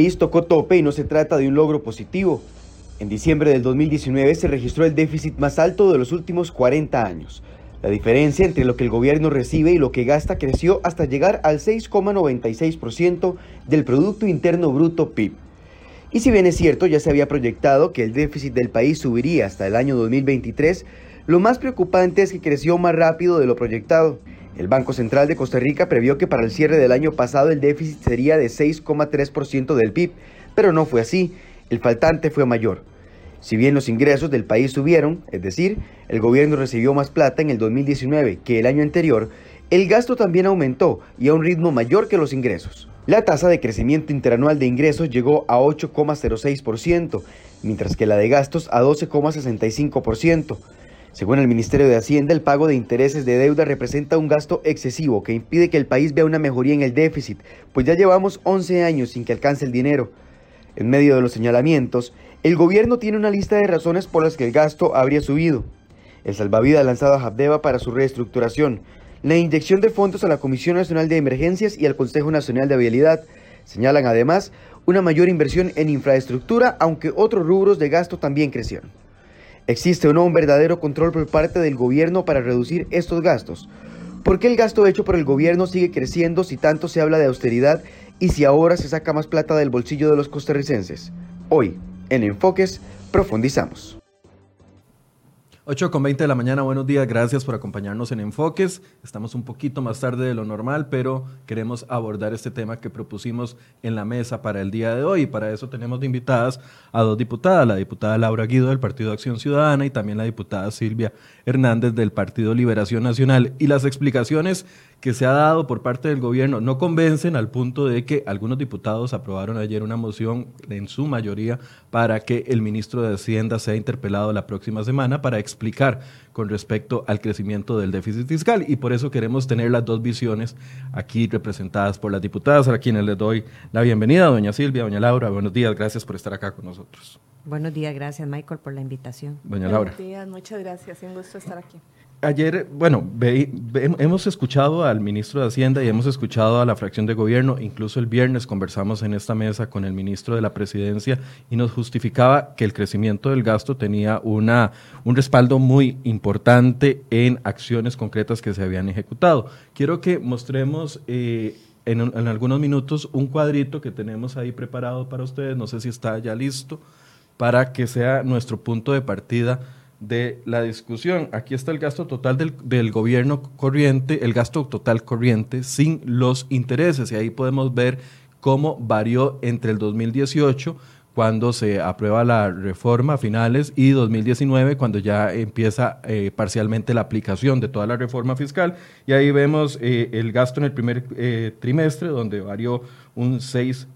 país tocó tope y no se trata de un logro positivo. En diciembre del 2019 se registró el déficit más alto de los últimos 40 años. La diferencia entre lo que el gobierno recibe y lo que gasta creció hasta llegar al 6,96% del Producto Interno Bruto PIB. Y si bien es cierto, ya se había proyectado que el déficit del país subiría hasta el año 2023, lo más preocupante es que creció más rápido de lo proyectado. El Banco Central de Costa Rica previó que para el cierre del año pasado el déficit sería de 6,3% del PIB, pero no fue así, el faltante fue mayor. Si bien los ingresos del país subieron, es decir, el gobierno recibió más plata en el 2019 que el año anterior, el gasto también aumentó y a un ritmo mayor que los ingresos. La tasa de crecimiento interanual de ingresos llegó a 8,06%, mientras que la de gastos a 12,65%. Según el Ministerio de Hacienda, el pago de intereses de deuda representa un gasto excesivo que impide que el país vea una mejoría en el déficit, pues ya llevamos 11 años sin que alcance el dinero. En medio de los señalamientos, el gobierno tiene una lista de razones por las que el gasto habría subido. El salvavidas lanzado a Habdeba para su reestructuración, la inyección de fondos a la Comisión Nacional de Emergencias y al Consejo Nacional de Vialidad. Señalan además una mayor inversión en infraestructura, aunque otros rubros de gasto también crecieron. ¿Existe o no un verdadero control por parte del gobierno para reducir estos gastos? ¿Por qué el gasto hecho por el gobierno sigue creciendo si tanto se habla de austeridad y si ahora se saca más plata del bolsillo de los costarricenses? Hoy, en Enfoques, profundizamos. 8 con 20 de la mañana, buenos días, gracias por acompañarnos en Enfoques. Estamos un poquito más tarde de lo normal, pero queremos abordar este tema que propusimos en la mesa para el día de hoy. Para eso tenemos de invitadas a dos diputadas, la diputada Laura Guido del Partido Acción Ciudadana y también la diputada Silvia Hernández del Partido Liberación Nacional. Y las explicaciones que se ha dado por parte del gobierno no convencen al punto de que algunos diputados aprobaron ayer una moción en su mayoría para que el ministro de Hacienda sea interpelado la próxima semana para explicar con respecto al crecimiento del déficit fiscal y por eso queremos tener las dos visiones aquí representadas por las diputadas a quienes les doy la bienvenida, doña Silvia, doña Laura, buenos días, gracias por estar acá con nosotros. Buenos días, gracias Michael por la invitación. Doña Laura. Buenos días, muchas gracias, un gusto estar aquí. Ayer, bueno, hemos escuchado al ministro de Hacienda y hemos escuchado a la fracción de gobierno, incluso el viernes conversamos en esta mesa con el ministro de la Presidencia y nos justificaba que el crecimiento del gasto tenía una, un respaldo muy importante en acciones concretas que se habían ejecutado. Quiero que mostremos eh, en, en algunos minutos un cuadrito que tenemos ahí preparado para ustedes, no sé si está ya listo, para que sea nuestro punto de partida de la discusión. Aquí está el gasto total del, del, gobierno corriente, el gasto total corriente sin los intereses. Y ahí podemos ver cómo varió entre el 2018, cuando se aprueba la reforma a finales, y 2019, cuando ya empieza eh, parcialmente la aplicación de toda la reforma fiscal. Y ahí vemos eh, el gasto en el primer eh, trimestre, donde varió un 6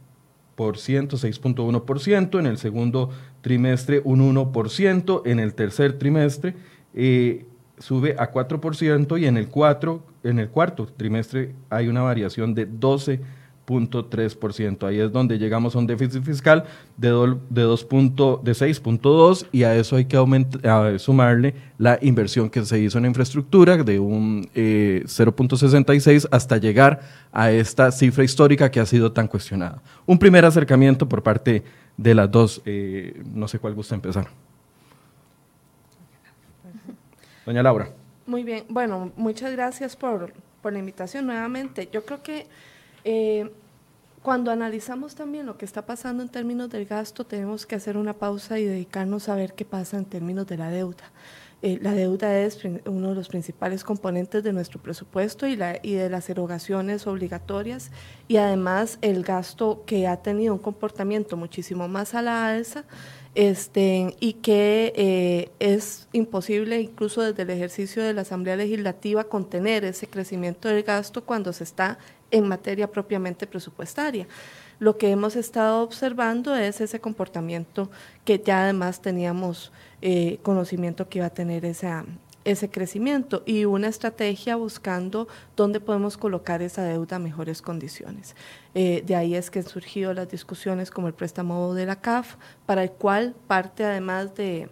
6.1%, en el segundo trimestre un 1%, en el tercer trimestre eh, sube a 4% y en el, 4, en el cuarto trimestre hay una variación de 12%. .3%. Ahí es donde llegamos a un déficit fiscal de, de, 2 de 6.2 y a eso hay que aumentar, sumarle la inversión que se hizo en infraestructura de un 0.66 eh, hasta llegar a esta cifra histórica que ha sido tan cuestionada. Un primer acercamiento por parte de las dos. Eh, no sé cuál gusta empezar. Doña Laura. Muy bien. Bueno, muchas gracias por, por la invitación nuevamente. Yo creo que eh, cuando analizamos también lo que está pasando en términos del gasto, tenemos que hacer una pausa y dedicarnos a ver qué pasa en términos de la deuda. Eh, la deuda es uno de los principales componentes de nuestro presupuesto y, de las erogaciones obligatorias y además el gasto que ha tenido un comportamiento muchísimo más a la alza este, y que eh, es imposible incluso desde el ejercicio de la Asamblea Legislativa contener ese crecimiento del gasto cuando se está en materia propiamente presupuestaria. Lo que hemos estado observando es ese comportamiento que ya además teníamos eh, conocimiento que iba a tener esa, ese crecimiento y una estrategia buscando dónde podemos colocar esa deuda a mejores condiciones. Eh, de ahí es que han surgido las discusiones como el préstamo de la CAF, para el cual parte además de,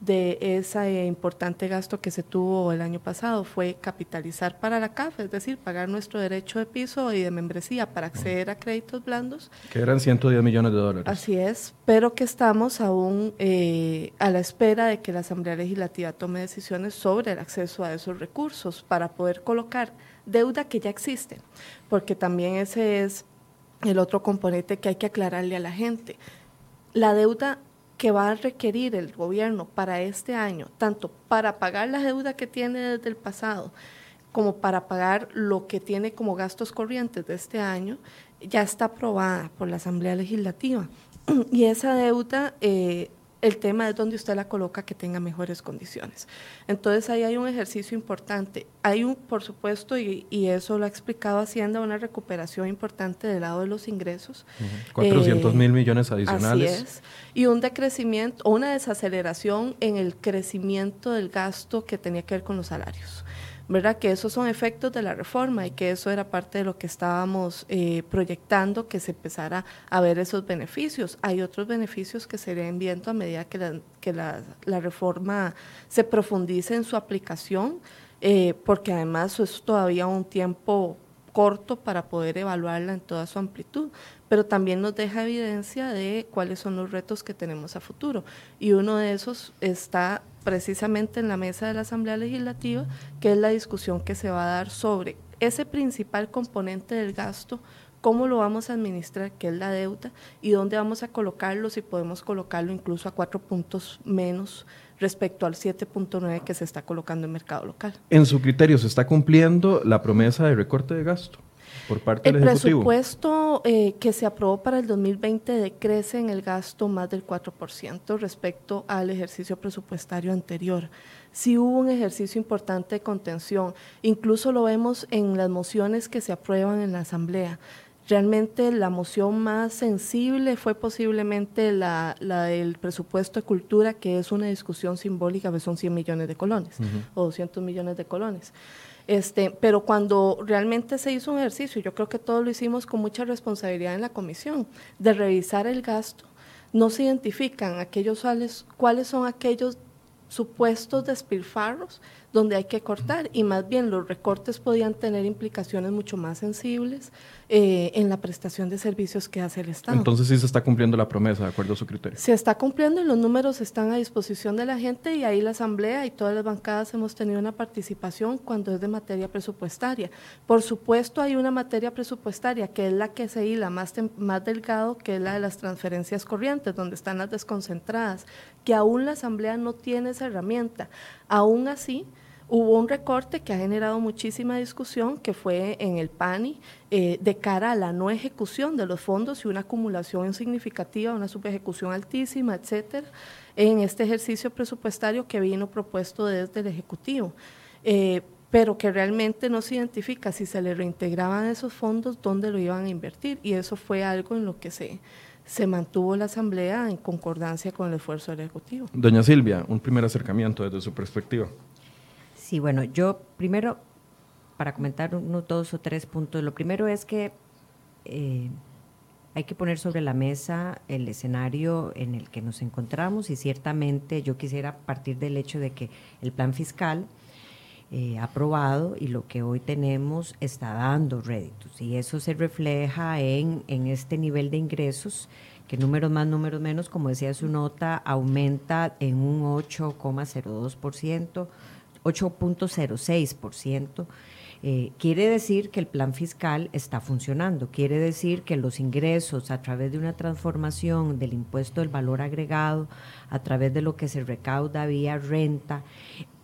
de ese importante gasto que se tuvo el año pasado fue capitalizar para la CAF, es decir, pagar nuestro derecho de piso y de membresía para acceder a créditos blandos. Que eran 110 millones de dólares. Así es, pero que estamos aún eh, a la espera de que la Asamblea Legislativa tome decisiones sobre el acceso a esos recursos para poder colocar deuda que ya existe, porque también ese es el otro componente que hay que aclararle a la gente. La deuda que va a requerir el gobierno para este año, tanto para pagar la deuda que tiene desde el pasado, como para pagar lo que tiene como gastos corrientes de este año, ya está aprobada por la Asamblea Legislativa. Y esa deuda eh, el tema es donde usted la coloca que tenga mejores condiciones. Entonces ahí hay un ejercicio importante. Hay un, por supuesto, y, eso lo ha explicado Hacienda, una recuperación importante del lado de los ingresos. 400 mil millones adicionales. Así es. Y un decrecimiento, una desaceleración en el crecimiento del gasto que tenía que ver con los salarios. ¿Verdad? Que esos son efectos de la reforma y que eso era parte de lo que estábamos eh, proyectando, que se empezara a ver esos beneficios. Hay otros beneficios que se irían viendo a medida que la, que la, reforma se profundice en su aplicación, eh, porque además es todavía un tiempo corto para poder evaluarla en toda su amplitud, pero también nos deja evidencia de cuáles son los retos que tenemos a futuro. Y uno de esos está precisamente en la mesa de la Asamblea Legislativa, que es la discusión que se va a dar sobre ese principal componente del gasto, cómo lo vamos a administrar, que es la deuda, y dónde vamos a colocarlo, si podemos colocarlo incluso a cuatro puntos menos respecto al 7.9 que se está colocando en mercado local. En su criterio, ¿se está cumpliendo la promesa de recorte de gasto? Por parte el del Ejecutivo. presupuesto eh, que se aprobó para el 2020 decrece en el gasto más del 4% respecto al ejercicio presupuestario anterior. Sí hubo un ejercicio importante de contención, incluso lo vemos en las mociones que se aprueban en la Asamblea. Realmente la moción más sensible fue posiblemente la, del presupuesto de cultura, que es una discusión simbólica, que son 100 millones de colones o 200 millones de colones. Este, pero cuando realmente se hizo un ejercicio, yo creo que todos lo hicimos con mucha responsabilidad en la comisión, de revisar el gasto, no se identifican aquellos cuáles son aquellos supuestos despilfarros donde hay que cortar y más bien los recortes podían tener implicaciones mucho más sensibles eh, en la prestación de servicios que hace el Estado. Entonces sí se está cumpliendo la promesa, de acuerdo a su criterio. Se está cumpliendo y los números están a disposición de la gente y ahí la Asamblea y todas las bancadas hemos tenido una participación cuando es de materia presupuestaria. Por supuesto hay una materia presupuestaria que es la que se hila más, más delgado, que es la de las transferencias corrientes, donde están las desconcentradas, que aún la Asamblea no tiene esa herramienta. Aún así, Hubo un recorte que ha generado muchísima discusión, que fue en el PANI, eh, de cara a la no ejecución de los fondos y una acumulación significativa, una subejecución altísima, etcétera, en este ejercicio presupuestario que vino propuesto desde el Ejecutivo. Eh, pero que realmente no se identifica si se le reintegraban esos fondos, dónde lo iban a invertir. Y eso fue algo en lo que se, se mantuvo la Asamblea en concordancia con el esfuerzo del Ejecutivo. Doña Silvia, un primer acercamiento desde su perspectiva. Sí, bueno, yo primero, para comentar unos dos o tres puntos, lo primero es que eh, hay que poner sobre la mesa el escenario en el que nos encontramos y ciertamente yo quisiera partir del hecho de que el plan fiscal eh, aprobado y lo que hoy tenemos está dando réditos y eso se refleja en, en este nivel de ingresos que números más, números menos, como decía su nota, aumenta en un 8,02%, 8.06%. Eh, quiere decir que el plan fiscal está funcionando, quiere decir que los ingresos a través de una transformación del impuesto del valor agregado, a través de lo que se recauda vía renta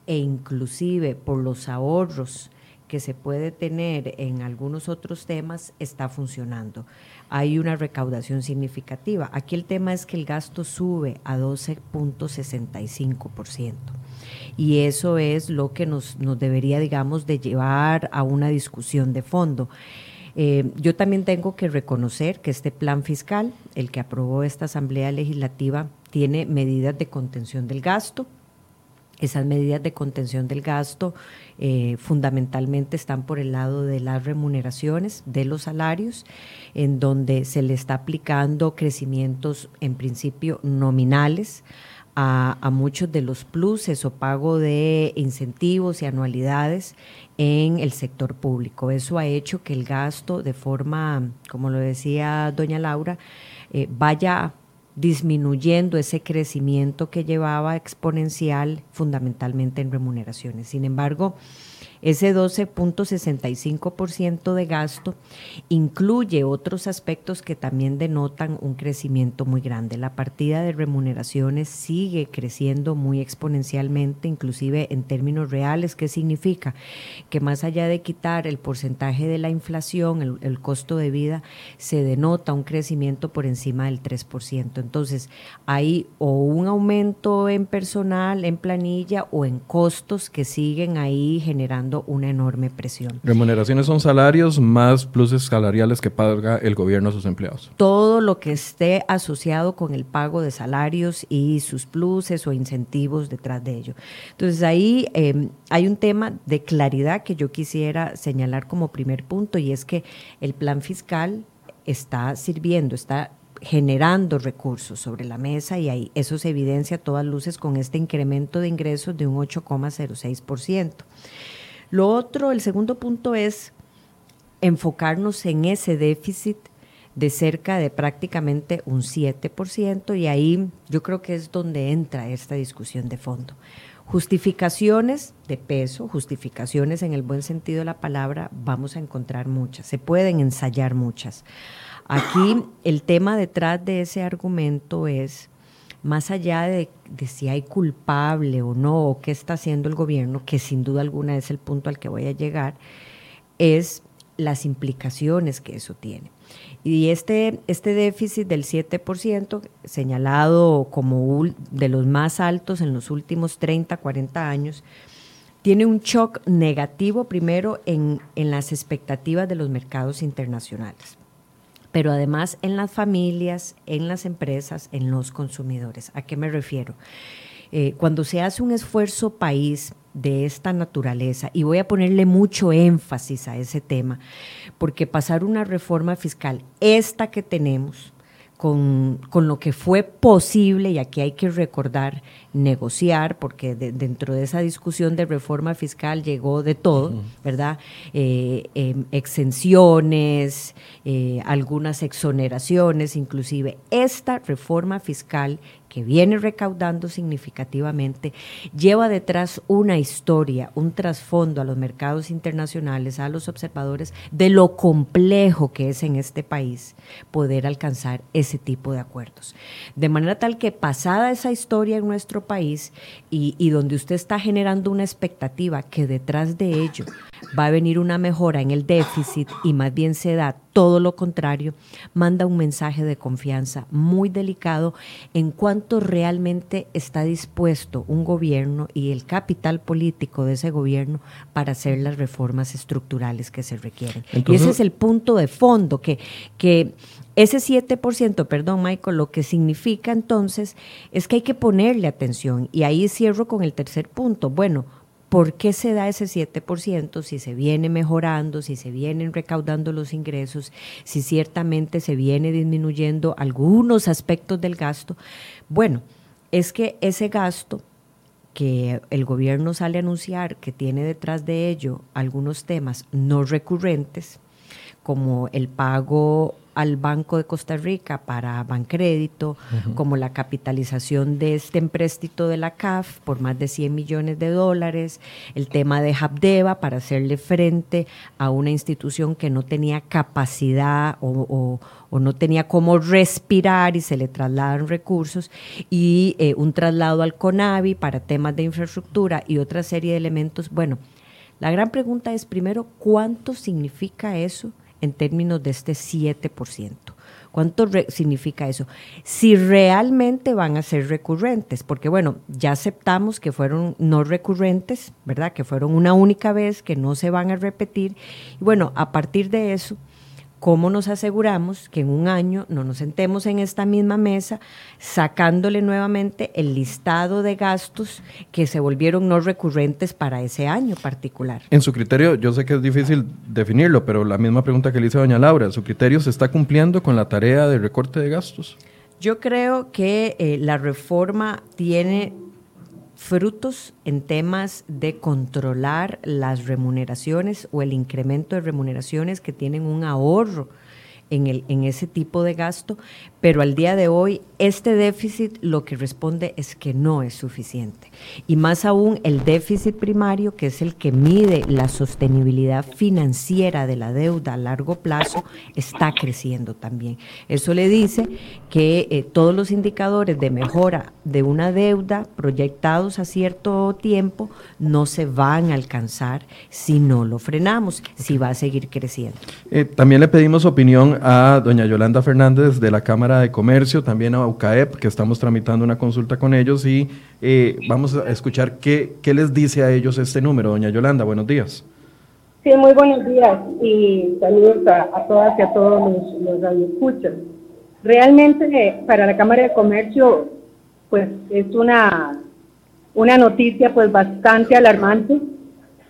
e inclusive por los ahorros que se puede tener en algunos otros temas, está funcionando hay una recaudación significativa. Aquí el tema es que el gasto sube a 12.65%. Y eso es lo que nos, nos, debería, digamos, de llevar a una discusión de fondo. Eh, yo también tengo que reconocer que este plan fiscal, el que aprobó esta Asamblea Legislativa, tiene medidas de contención del gasto, esas medidas de contención del gasto eh, fundamentalmente están por el lado de las remuneraciones, de los salarios, en donde se le está aplicando crecimientos en principio nominales a, muchos de los pluses o pago de incentivos y anualidades en el sector público. Eso ha hecho que el gasto de forma, como lo decía doña Laura, eh, vaya disminuyendo ese crecimiento que llevaba exponencial fundamentalmente en remuneraciones. Sin embargo, ese 12.65% de gasto incluye otros aspectos que también denotan un crecimiento muy grande. La partida de remuneraciones sigue creciendo muy exponencialmente, inclusive en términos reales. ¿Qué significa? Que más allá de quitar el porcentaje de la inflación, el, costo de vida, se denota un crecimiento por encima del 3%. Entonces, hay o un aumento en personal, en planilla o en costos que siguen ahí generando una enorme presión. Remuneraciones son salarios más pluses salariales que paga el gobierno a sus empleados. Todo lo que esté asociado con el pago de salarios y sus pluses o incentivos detrás de ello. Entonces ahí em, hay un tema de claridad que yo quisiera señalar como primer punto y es que el plan fiscal está sirviendo, está generando recursos sobre la mesa y ahí eso se evidencia a todas luces con este incremento de ingresos de un 8,06%. Lo otro, el segundo punto es enfocarnos en ese déficit de cerca de prácticamente un 7% y ahí yo creo que es donde entra esta discusión de fondo. Justificaciones de peso, justificaciones en el buen sentido de la palabra, vamos a encontrar muchas, se pueden ensayar muchas. Aquí el tema detrás de ese argumento es más allá de, si hay culpable o no, o qué está haciendo el gobierno, que sin duda alguna es el punto al que voy a llegar, es las implicaciones que eso tiene. Y este, este déficit del 7%, señalado como de los más altos en los últimos 30, 40 años, tiene un shock negativo primero en, en las expectativas de los mercados internacionales pero además en las familias, en las empresas, en los consumidores. ¿A qué me refiero? Eh, cuando se hace un esfuerzo país de esta naturaleza, y voy a ponerle mucho énfasis a ese tema, porque pasar una reforma fiscal, esta que tenemos, con, lo que fue posible, y aquí hay que recordar, negociar, porque dentro de esa discusión de reforma fiscal llegó de todo, ¿verdad? Eh, em, exenciones, eh, algunas exoneraciones, inclusive esta reforma fiscal que viene recaudando significativamente, lleva detrás una historia, un trasfondo a los mercados internacionales, a los observadores, de lo complejo que es en este país poder alcanzar ese tipo de acuerdos. De manera tal que pasada esa historia en nuestro país y, donde usted está generando una expectativa que detrás de ello va a venir una mejora en el déficit y más bien se da todo lo contrario, manda un mensaje de confianza muy delicado en cuanto realmente está dispuesto un gobierno y el capital político de ese gobierno para hacer las reformas estructurales que se requieren. y ese es el punto de fondo, que, que ese 7%, perdón Michael, lo que significa entonces es que hay que ponerle atención. Y ahí cierro con el tercer punto. Bueno, ¿Por qué se da ese 7% si se viene mejorando, si se vienen recaudando los ingresos, si ciertamente se viene disminuyendo algunos aspectos del gasto? Bueno, es que ese gasto que el gobierno sale a anunciar que tiene detrás de ello algunos temas no recurrentes, como el pago al Banco de Costa Rica para Bancrédito, como la capitalización de este empréstito de la CAF por más de 100 millones de dólares, el tema de Habdeba para hacerle frente a una institución que no tenía capacidad o, no tenía cómo respirar y se le trasladan recursos, y eh, un traslado al CONAVI para temas de infraestructura y otra serie de elementos. Bueno, la gran pregunta es primero, ¿cuánto significa eso? En términos de este 7%. ¿Cuánto significa eso? Si realmente van a ser recurrentes, porque bueno, ya aceptamos que fueron no recurrentes, ¿verdad? Que fueron una única vez, que no se van a repetir. Y bueno, a partir de eso, ¿Cómo nos aseguramos que en un año no nos sentemos en esta misma mesa sacándole nuevamente el listado de gastos que se volvieron no recurrentes para ese año particular? En su criterio, yo sé que es difícil definirlo, pero la misma pregunta que le hice a doña Laura, ¿su criterio se está cumpliendo con la tarea de recorte de gastos? Yo creo que eh, la reforma tiene frutos en temas de controlar las remuneraciones o el incremento de remuneraciones que tienen un ahorro en, el, en ese tipo de gasto, pero al día de hoy este déficit lo que responde es que no es suficiente. Y más aún el déficit primario, que es el que mide la sostenibilidad financiera de la deuda a largo plazo, está creciendo también. Eso le dice que eh, todos los indicadores de mejora de una deuda proyectados a cierto tiempo no se van a alcanzar si no lo frenamos, si va a seguir creciendo. Eh, también le pedimos opinión a doña Yolanda Fernández de la Cámara de Comercio, también a UCAEP, que estamos tramitando una consulta con ellos y eh, vamos a escuchar qué, qué les dice a ellos este número. Doña Yolanda, buenos días. Sí, muy buenos días y saludos a, todas y a todos los, los radioescuchas. Realmente para la Cámara de Comercio, pues es una, una noticia pues bastante alarmante,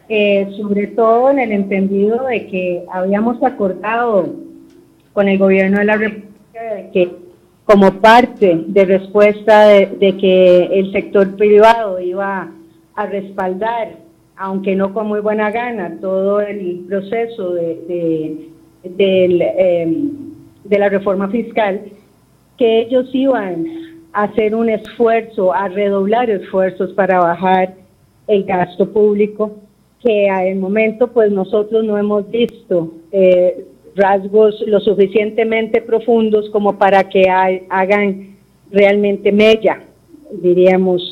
eh, sobre todo en el entendido de que habíamos acordado con el gobierno de la República que como parte de respuesta de, que el sector privado iba a respaldar, aunque no con muy buena gana, todo el proceso de, em, de, la reforma fiscal, que ellos iban a hacer un esfuerzo, a redoblar esfuerzos para bajar el gasto público, que al momento pues nosotros no hemos visto. Eh, rasgos lo suficientemente profundos como para que hagan realmente mella, diríamos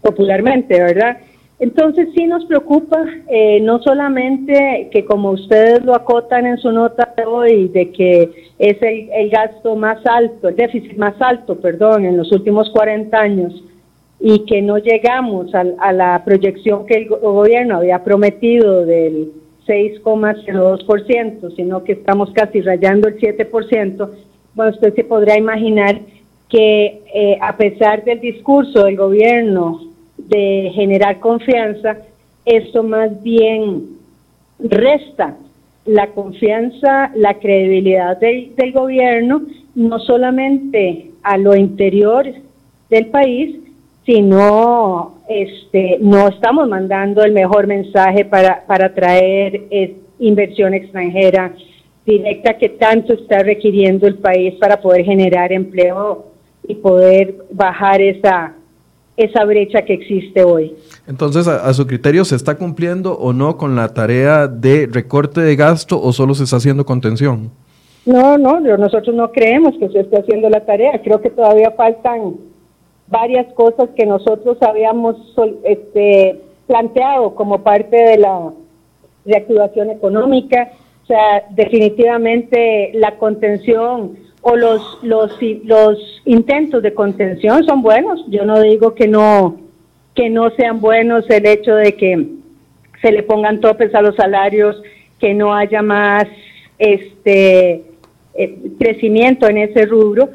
popularmente, ¿verdad? Entonces sí nos preocupa eh, no solamente que como ustedes lo acotan en su nota de hoy, de que es el, gasto más alto, el déficit más alto, perdón, en los últimos 40 años, y que no llegamos a, a la proyección que el gobierno había prometido del 6,02%, sino que estamos casi rayando el 7%, bueno, usted se podrá imaginar que eh, a pesar del discurso del gobierno de generar confianza, esto más bien resta la confianza, la credibilidad del, del gobierno, no solamente a lo interior del país, sino este, no estamos mandando el mejor mensaje para, para traer inversión extranjera directa que tanto está requiriendo el país para poder generar empleo y poder bajar esa, esa brecha que existe hoy. Entonces, a, su criterio, ¿se está cumpliendo o no con la tarea de recorte de gasto o solo se está haciendo contención? No, no, nosotros no creemos que se esté haciendo la tarea. Creo que todavía faltan varias cosas que nosotros habíamos este, planteado como parte de la reactivación económica. O sea, definitivamente la contención o los, los, los intentos de contención son buenos. Yo no digo que no, que no sean buenos el hecho de que se le pongan topes a los salarios, que no haya más este eh, crecimiento en ese rubro,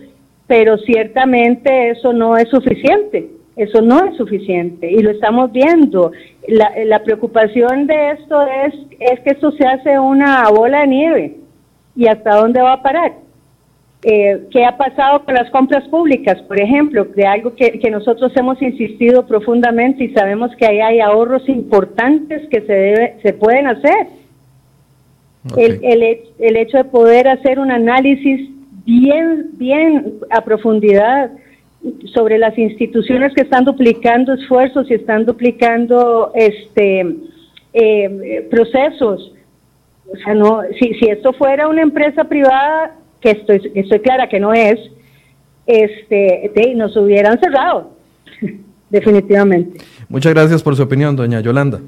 pero ciertamente eso no es suficiente, eso no es suficiente y lo estamos viendo. La, preocupación de esto es, es que esto se hace una bola de nieve y hasta dónde va a parar. Eh, ¿Qué ha pasado con las compras públicas, por ejemplo? De algo que, nosotros hemos insistido profundamente y sabemos que ahí hay ahorros importantes que se, debe, se pueden hacer. El, el, el hecho de poder hacer un análisis bien, bien a profundidad sobre las instituciones que están duplicando esfuerzos y están duplicando este eh, procesos. O sea, no, si, si esto fuera una empresa privada, que estoy, estoy clara que no es, este, nos hubieran cerrado, definitivamente. Muchas gracias por su opinión, doña Yolanda.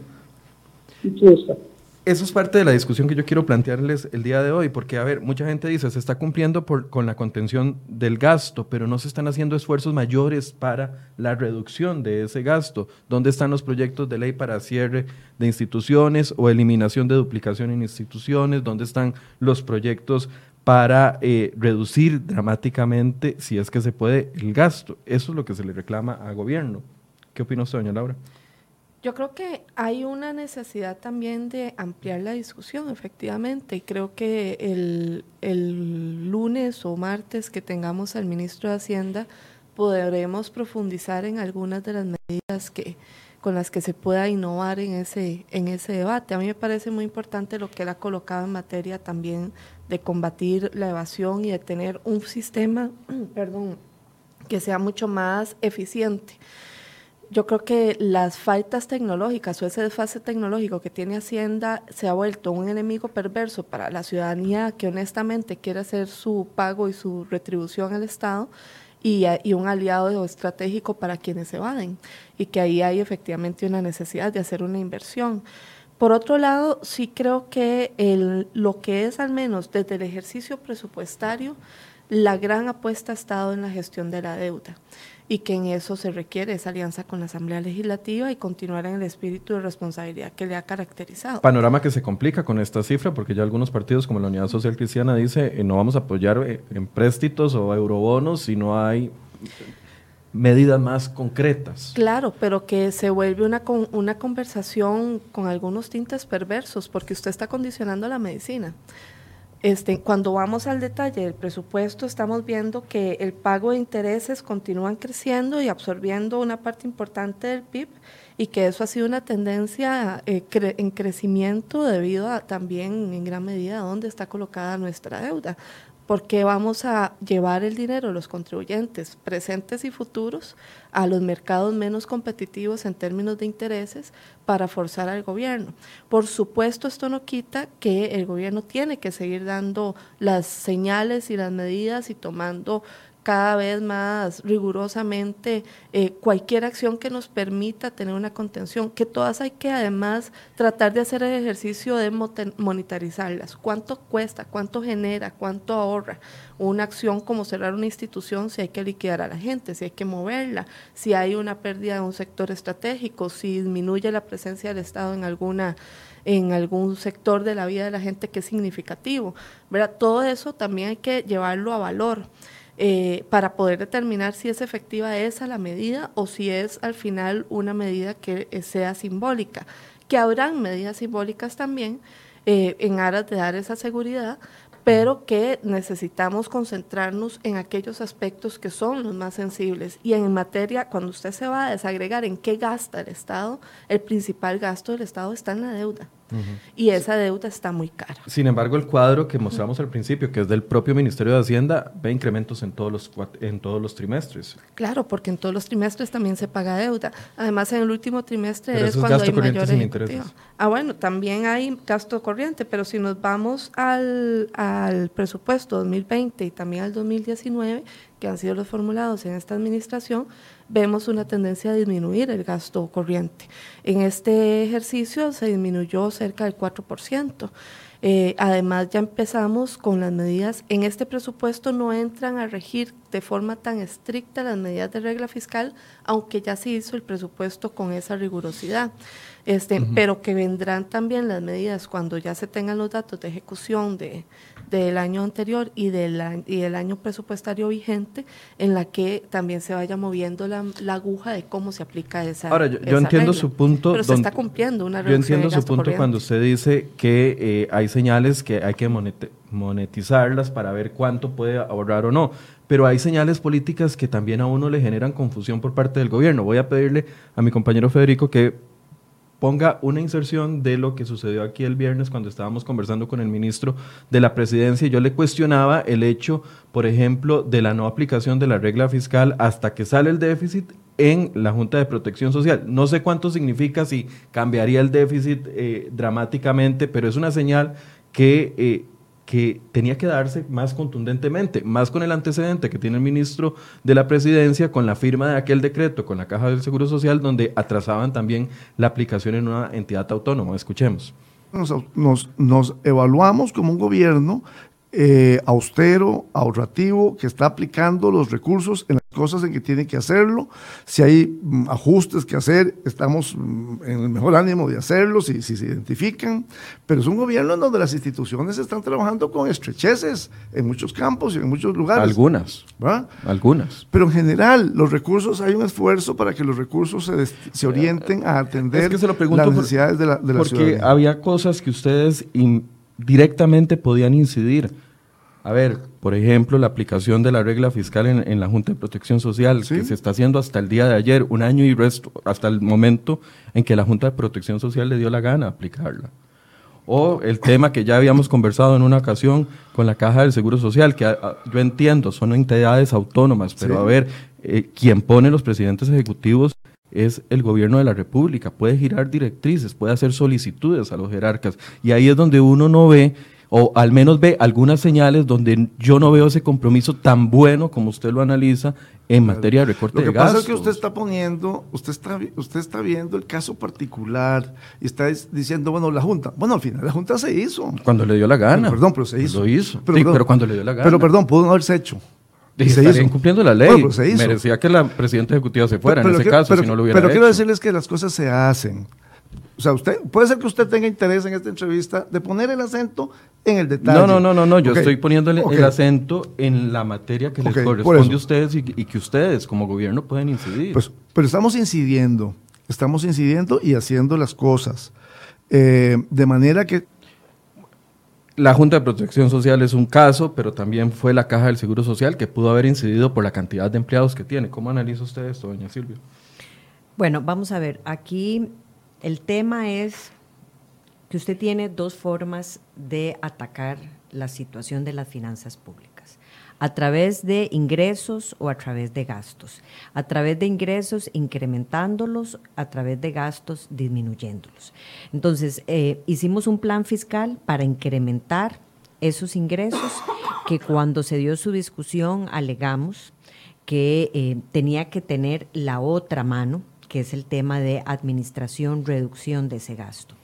Mucho eso es parte de la discusión que yo quiero plantearles el día de hoy, porque, a ver, mucha gente dice, se está cumpliendo con la contención del gasto, pero no se están haciendo esfuerzos mayores para la reducción de ese gasto. ¿Dónde están los proyectos de ley para cierre de instituciones o eliminación de duplicación en instituciones? ¿Dónde están los proyectos para eh, reducir dramáticamente, si es que se puede, el gasto? Eso es lo que se le reclama al gobierno. ¿Qué opina usted, doña Laura? Yo creo que hay una necesidad también de ampliar la discusión, efectivamente, y creo que el, el lunes o martes que tengamos al ministro de Hacienda, podremos profundizar en algunas de las medidas que, con las que se pueda innovar en ese, en ese debate. A mí me parece muy importante lo que él ha colocado en materia también de combatir la evasión y de tener un sistema, perdón, que sea mucho más eficiente. Yo creo que las faltas tecnológicas o ese desfase tecnológico que tiene Hacienda se ha vuelto un enemigo perverso para la ciudadanía que honestamente quiere hacer su pago y su retribución al Estado y, un aliado estratégico para quienes evaden y que ahí hay efectivamente una necesidad de hacer una inversión. Por otro lado, sí creo que el, lo que es al menos desde el ejercicio presupuestario, la gran apuesta ha estado en la gestión de la deuda y que en eso se requiere esa alianza con la Asamblea Legislativa y continuar en el espíritu de responsabilidad que le ha caracterizado. Panorama que se complica con esta cifra porque ya algunos partidos como la Unidad Social Cristiana dice eh, no vamos a apoyar eh, en préstitos o eurobonos si no hay medidas más concretas. Claro, pero que se vuelve una, una conversación con algunos tintes perversos porque usted está condicionando la medicina. Este, cuando vamos al detalle del presupuesto, estamos viendo que el pago de intereses continúan creciendo y absorbiendo una parte importante del PIB y que eso ha sido una tendencia eh, en crecimiento debido a también en gran medida a dónde está colocada nuestra deuda porque vamos a llevar el dinero de los contribuyentes presentes y futuros a los mercados menos competitivos en términos de intereses para forzar al gobierno. Por supuesto, esto no quita que el gobierno tiene que seguir dando las señales y las medidas y tomando cada vez más rigurosamente eh, cualquier acción que nos permita tener una contención, que todas hay que además tratar de hacer el ejercicio de monetarizarlas. ¿Cuánto cuesta? ¿Cuánto genera? ¿Cuánto ahorra? Una acción como cerrar una institución, si hay que liquidar a la gente, si hay que moverla, si hay una pérdida de un sector estratégico, si disminuye la presencia del Estado en alguna en algún sector de la vida de la gente que es significativo. ¿verdad? Todo eso también hay que llevarlo a valor. Eh, para poder determinar si es efectiva esa la medida o si es al final una medida que eh, sea simbólica. Que habrán medidas simbólicas también eh, en aras de dar esa seguridad, pero que necesitamos concentrarnos en aquellos aspectos que son los más sensibles. Y en materia, cuando usted se va a desagregar en qué gasta el Estado, el principal gasto del Estado está en la deuda. Y esa deuda está muy cara. Sin embargo, el cuadro que mostramos al principio, que es del propio Ministerio de Hacienda, ve incrementos en todos los, en todos los trimestres. Claro, porque en todos los trimestres también se paga deuda. Además, en el último trimestre es cuando hay mayor intereses. Ah, bueno, también hay gasto corriente, pero si nos vamos al, al presupuesto 2020 y también al 2019, que han sido los formulados en esta administración, vemos una tendencia a disminuir el gasto corriente. En este ejercicio se disminuyó cerca del 4%. Eh, además, ya empezamos con las medidas. En este presupuesto no entran a regir de forma tan estricta las medidas de regla fiscal, aunque ya se hizo el presupuesto con esa rigurosidad. Este, Pero que vendrán también las medidas cuando ya se tengan los datos de ejecución de, del año anterior y del, y del año presupuestario vigente, en la que también se vaya moviendo la, aguja de cómo se aplica esa. Ahora, yo, entiendo su punto. Pero se está cumpliendo una Yo entiendo su punto cuando usted dice que eh, hay señales que hay que monetizarlas para ver cuánto puede ahorrar o no pero hay señales políticas que también a uno le generan confusión por parte del gobierno. Voy a pedirle a mi compañero Federico que ponga una inserción de lo que sucedió aquí el viernes cuando estábamos conversando con el ministro de la presidencia. Yo le cuestionaba el hecho, por ejemplo, de la no aplicación de la regla fiscal hasta que sale el déficit en la Junta de Protección Social. No sé cuánto significa si cambiaría el déficit eh, dramáticamente, pero es una señal que eh, que tenía que darse más contundentemente, más con el antecedente que tiene el ministro de la presidencia, con la firma de aquel decreto con la Caja del Seguro Social, donde atrasaban también la aplicación en una entidad autónoma. Escuchemos. Nos, evaluamos como un gobierno eh, austero, ahorrativo, que está aplicando los recursos en las cosas en que tiene que hacerlo. Si hay mm, ajustes que hacer, estamos mm, en el mejor ánimo de hacerlos, si, si, se identifican. Pero es un gobierno en donde las instituciones están trabajando con estrecheces en muchos campos y en muchos lugares. Algunas. Algunas. Pero en general, los recursos, hay un esfuerzo para que los recursos se, se orienten a atender las necesidades de la, de la porque había cosas que ustedes directamente podían incidir. A ver, por ejemplo, la aplicación de la regla fiscal en, la Junta de Protección Social, que se está haciendo hasta el día de ayer, un año y resto, hasta el momento en que la Junta de Protección Social le dio la gana aplicarla. O el tema que ya habíamos conversado en una ocasión con la Caja del Seguro Social, que ah, yo entiendo, son entidades autónomas, pero a ver, eh, quien pone los presidentes ejecutivos es el gobierno de la República, puede girar directrices, puede hacer solicitudes a los jerarcas, y ahí es donde uno no ve o al menos ve algunas señales donde yo no veo ese compromiso tan bueno como usted lo analiza en materia de recorte de gastos. Lo que pasa es que usted está poniendo, usted está, usted está viendo el caso particular y está diciendo, bueno, la Junta. Bueno, al final la Junta se hizo. Cuando le dio la gana. perdón, pero se hizo. Lo hizo. Pero, sí, pero cuando le dio la gana. Pero perdón, pudo no haberse hecho. Y se hizo. incumpliendo la ley. Bueno, se hizo. Merecía que la presidenta ejecutiva se fuera en ese caso, si no lo hubiera Pero quiero decirles que las cosas se hacen. O sea, usted puede ser que usted tenga interés en esta entrevista de poner el acento en el detalle. No, no, no, no, no. yo estoy poniendo el, acento en la materia que les corresponde a ustedes y, que ustedes como gobierno pueden incidir. Pues, pero estamos incidiendo, estamos incidiendo y haciendo las cosas. Eh, de manera que... La Junta de Protección Social es un caso, pero también fue la Caja del Seguro Social que pudo haber incidido por la cantidad de empleados que tiene. ¿Cómo analiza usted esto, doña Silvia? Bueno, vamos a ver, aquí el tema es que usted tiene dos formas de atacar la situación de las finanzas públicas. A través de ingresos o a través de gastos. A través de ingresos incrementándolos, a través de gastos disminuyéndolos. Entonces, eh, hicimos un plan fiscal para incrementar esos ingresos que cuando se dio su discusión alegamos que eh, tenía que tener la otra mano, que es el tema de administración, reducción de ese gasto.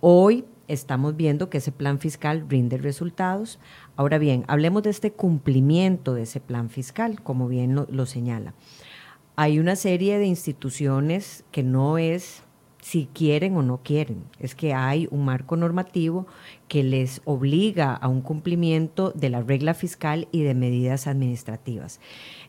Hoy estamos viendo que ese plan fiscal rinde resultados. Ahora bien, hablemos de este cumplimiento de ese plan fiscal, como bien lo, señala. Hay una serie de instituciones que no es si quieren o no quieren. Es que hay un marco normativo que les obliga a un cumplimiento de la regla fiscal y de medidas administrativas.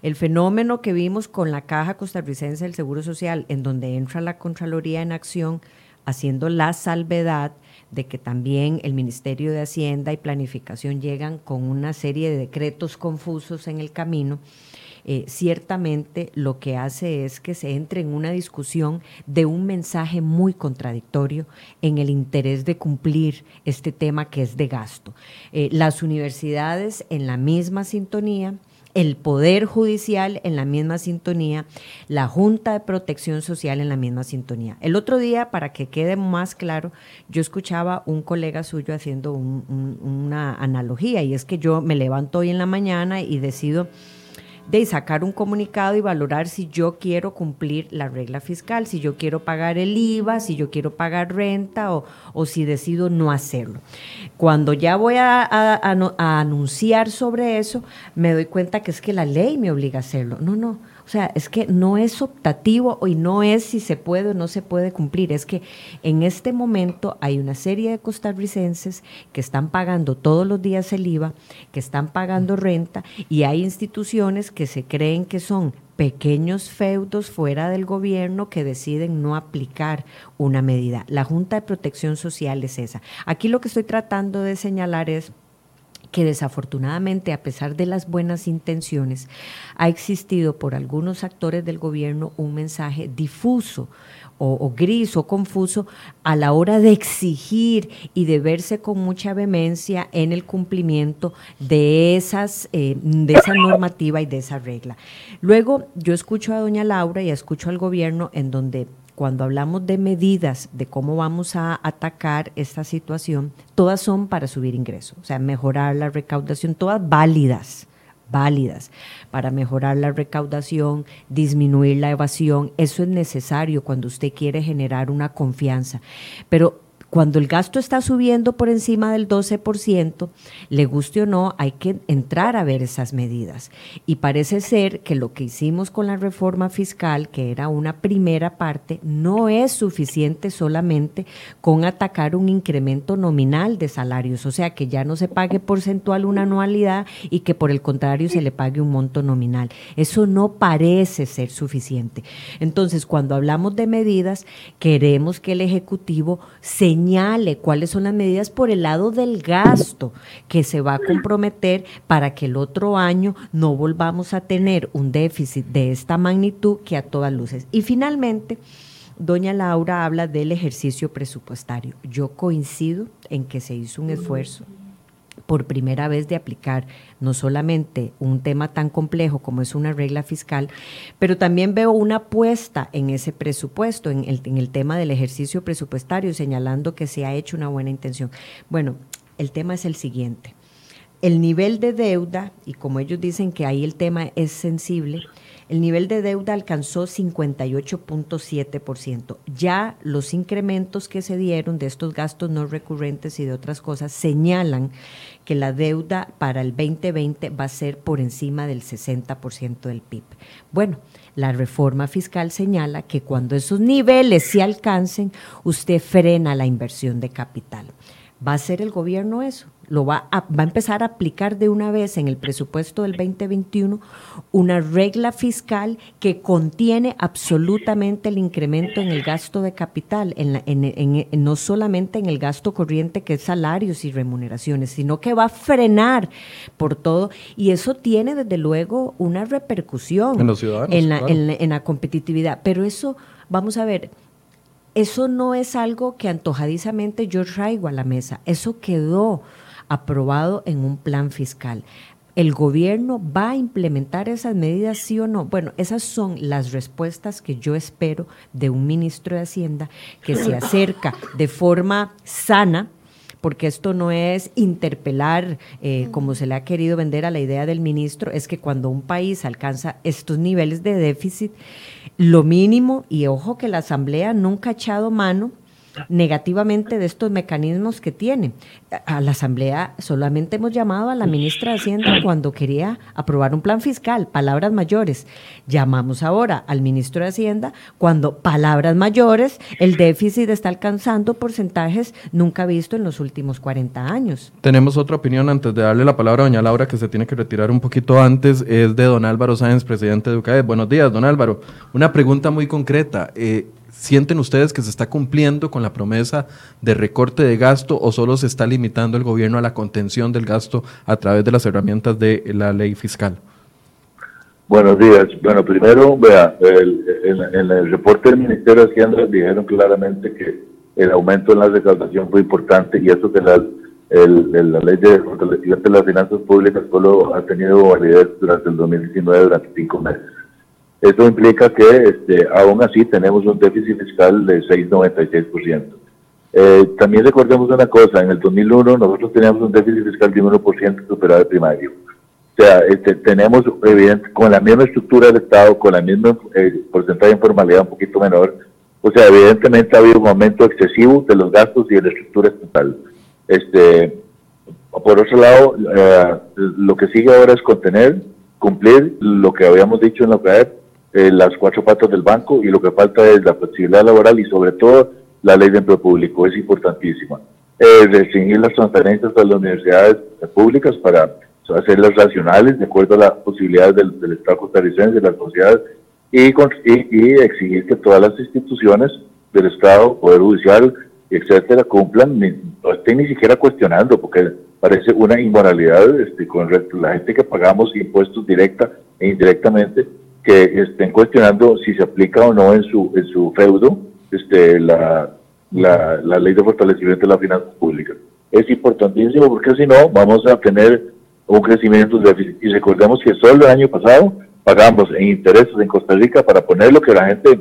El fenómeno que vimos con la Caja Costarricense del Seguro Social, en donde entra la Contraloría en acción, haciendo la salvedad de que también el Ministerio de Hacienda y Planificación llegan con una serie de decretos confusos en el camino, eh, ciertamente lo que hace es que se entre en una discusión de un mensaje muy contradictorio en el interés de cumplir este tema que es de gasto. Eh, las universidades en la misma sintonía, el Poder Judicial en la misma sintonía, la Junta de Protección Social en la misma sintonía. El otro día, para que quede más claro, yo escuchaba un colega suyo haciendo una analogía y es que yo me levanto hoy en la mañana y decido de sacar un comunicado y valorar si yo quiero cumplir la regla fiscal, si yo quiero pagar el IVA, si yo quiero pagar renta o, si decido no hacerlo. Cuando ya voy a, a anunciar sobre eso, me doy cuenta que es que la ley me obliga a hacerlo. No, no o sea, es que no es optativo y no es si se puede o no se puede cumplir. Es que en este momento hay una serie de costarricenses que están pagando todos los días el IVA, que están pagando renta y hay instituciones que se creen que son pequeños feudos fuera del gobierno que deciden no aplicar una medida. La Junta de Protección Social es esa. Aquí lo que estoy tratando de señalar es que desafortunadamente, a pesar de las buenas intenciones, ha existido por algunos actores del gobierno un mensaje difuso o, gris o confuso a la hora de exigir y de verse con mucha vehemencia en el cumplimiento de, esas, eh, de esa normativa y de esa regla. Luego yo escucho a doña Laura y escucho al gobierno en donde cuando hablamos de medidas de cómo vamos a atacar esta situación, todas son para subir ingresos, o sea, mejorar la recaudación, todas válidas, válidas, para mejorar la recaudación, disminuir la evasión, eso es necesario cuando usted quiere generar una confianza. Pero cuando el gasto está subiendo por encima del 12%, le guste o no, hay que entrar a ver esas medidas. Y parece ser que lo que hicimos con la reforma fiscal, que era una primera parte, no es suficiente solamente con atacar un incremento nominal de salarios, o sea, que ya no se pague porcentual una anualidad y que por el contrario se le pague un monto nominal. Eso no parece ser suficiente. Entonces, cuando hablamos de medidas, queremos que el Ejecutivo señale señale cuáles son las medidas por el lado del gasto que se va a comprometer para que el otro año no volvamos a tener un déficit de esta magnitud que a todas luces. Y finalmente, Doña Laura habla del ejercicio presupuestario. Yo coincido en que se hizo un esfuerzo por primera vez de aplicar no solamente un tema tan complejo como es una regla fiscal, pero también veo una apuesta en ese presupuesto, en el, en el tema del ejercicio presupuestario, señalando que se ha hecho una buena intención. Bueno, el tema es el siguiente. El nivel de deuda, y como ellos dicen que ahí el tema es sensible, el nivel de deuda alcanzó 58.7%. Ya los incrementos que se dieron de estos gastos no recurrentes y de otras cosas señalan que la deuda para el 2020 va a ser por encima del 60% del PIB. Bueno, la reforma fiscal señala que cuando esos niveles se alcancen, usted frena la inversión de capital. ¿Va a hacer el gobierno eso? lo va a, va a empezar a aplicar de una vez en el presupuesto del 2021 una regla fiscal que contiene absolutamente el incremento en el gasto de capital, en, no solamente en el gasto corriente que es salarios y remuneraciones, sino que va a frenar por todo y eso tiene desde luego una repercusión en los ciudadanos, en la, en la competitividad. Pero eso, vamos a ver, eso no es algo que antojadizamente yo traigo a la mesa, eso quedó aprobado en un plan fiscal. ¿El gobierno va a implementar esas medidas, sí o no? Bueno, esas son las respuestas que yo espero de un ministro de Hacienda que se acerca de forma sana, porque esto no es interpelar, eh, como se le ha querido vender a la idea del ministro, es que cuando un país alcanza estos niveles de déficit, lo mínimo, y ojo que la Asamblea nunca ha echado mano, negativamente de estos mecanismos que tiene. A la Asamblea solamente hemos llamado a la ministra de Hacienda cuando quería aprobar un plan fiscal, palabras mayores. Llamamos ahora al ministro de Hacienda cuando, palabras mayores, el déficit está alcanzando porcentajes nunca visto en los últimos 40 años. Tenemos otra opinión antes de darle la palabra a doña Laura, que se tiene que retirar un poquito antes, es de don Álvaro Sáenz, presidente de UCAE. Buenos días, don Álvaro. Una pregunta muy concreta. Eh, ¿Sienten ustedes que se está cumpliendo con la promesa de recorte de gasto o solo se está limitando el gobierno a la contención del gasto a través de las herramientas de la ley fiscal? Buenos días. Bueno, primero, vea, en, el reporte del Ministerio de Hacienda dijeron claramente que el aumento en la recaudación fue importante y eso que la, la ley de fortalecimiento de las finanzas públicas solo ha tenido validez durante el 2019, durante cinco meses. Esto implica que este, aún así tenemos un déficit fiscal de 6,96%. Eh, también recordemos una cosa, en el 2001 nosotros teníamos un déficit fiscal de 1% superado primario. O sea, este, tenemos, evidente, con la misma estructura del Estado, con la misma eh, porcentaje de informalidad un poquito menor, o sea, evidentemente ha habido un aumento excesivo de los gastos y de la estructura estatal. Este, por otro lado, eh, lo que sigue ahora es contener, cumplir lo que habíamos dicho en la OCAEP, eh, las cuatro patas del banco y lo que falta es la flexibilidad laboral y sobre todo la ley de empleo público, es importantísima. Eh, restringir las transferencias a las universidades públicas para hacerlas racionales de acuerdo a las posibilidades del, Estado costarricense, de las sociedades, y, y, exigir que todas las instituciones del Estado, Poder Judicial, etcétera, cumplan, no estén ni siquiera cuestionando, porque parece una inmoralidad este, con la gente que pagamos impuestos directa e indirectamente, que estén cuestionando si se aplica o no en su, en su feudo este, la, la, la ley de fortalecimiento de la finanzas públicas. Es importantísimo porque si no vamos a tener un crecimiento de déficit. Y recordemos que solo el año pasado pagamos en intereses en Costa Rica para ponerlo que la gente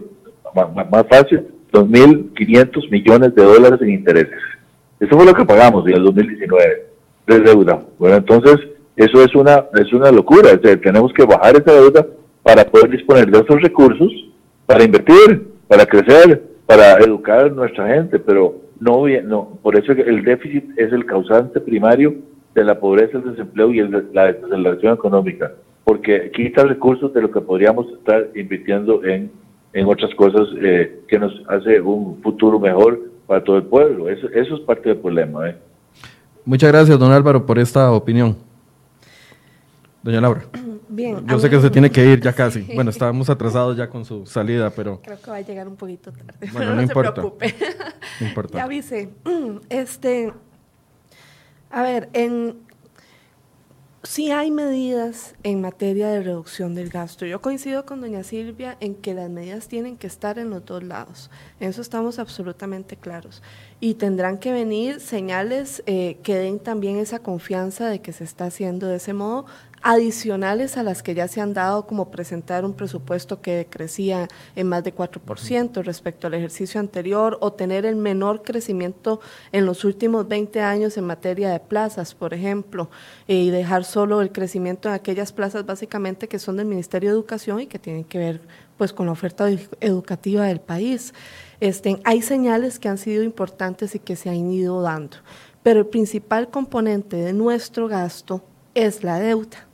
más, más fácil, 2.500 millones de dólares en intereses. Eso fue lo que pagamos en el 2019 de deuda. Bueno, entonces eso es una es una locura. tenemos que bajar esa deuda para poder disponer de esos recursos para invertir, para crecer, para educar a nuestra gente, pero no, no por eso el déficit es el causante primario de la pobreza, el desempleo y la desaceleración económica, porque quita recursos de lo que podríamos estar invirtiendo en, en otras cosas eh, que nos hace un futuro mejor para todo el pueblo. Eso, eso es parte del problema. ¿eh? Muchas gracias, don Álvaro, por esta opinión. Doña Laura. Bien. Yo sé que se tiene que ir ya casi. Bueno, estábamos atrasados ya con su salida, pero... Creo que va a llegar un poquito tarde. Bueno, pero no no, importa. se preocupe. No importa. Ya avisé. Este, a ver, en, sí hay medidas en materia de reducción del gasto. Yo coincido con doña Silvia en que las medidas tienen que estar en los dos lados. En eso estamos absolutamente claros. Y tendrán que venir señales eh, que den también esa confianza de que se está haciendo de ese modo, adicionales a las que ya se han dado, como presentar un presupuesto que crecía en más de 4% respecto al ejercicio anterior, o tener el menor crecimiento en los últimos 20 años en materia de plazas, por ejemplo, eh, y dejar solo el crecimiento en aquellas plazas básicamente que son del Ministerio de Educación y que tienen que ver pues con la oferta educativa del país. Este, hay señales que han sido importantes y que se han ido dando, pero el principal componente de nuestro gasto es la deuda.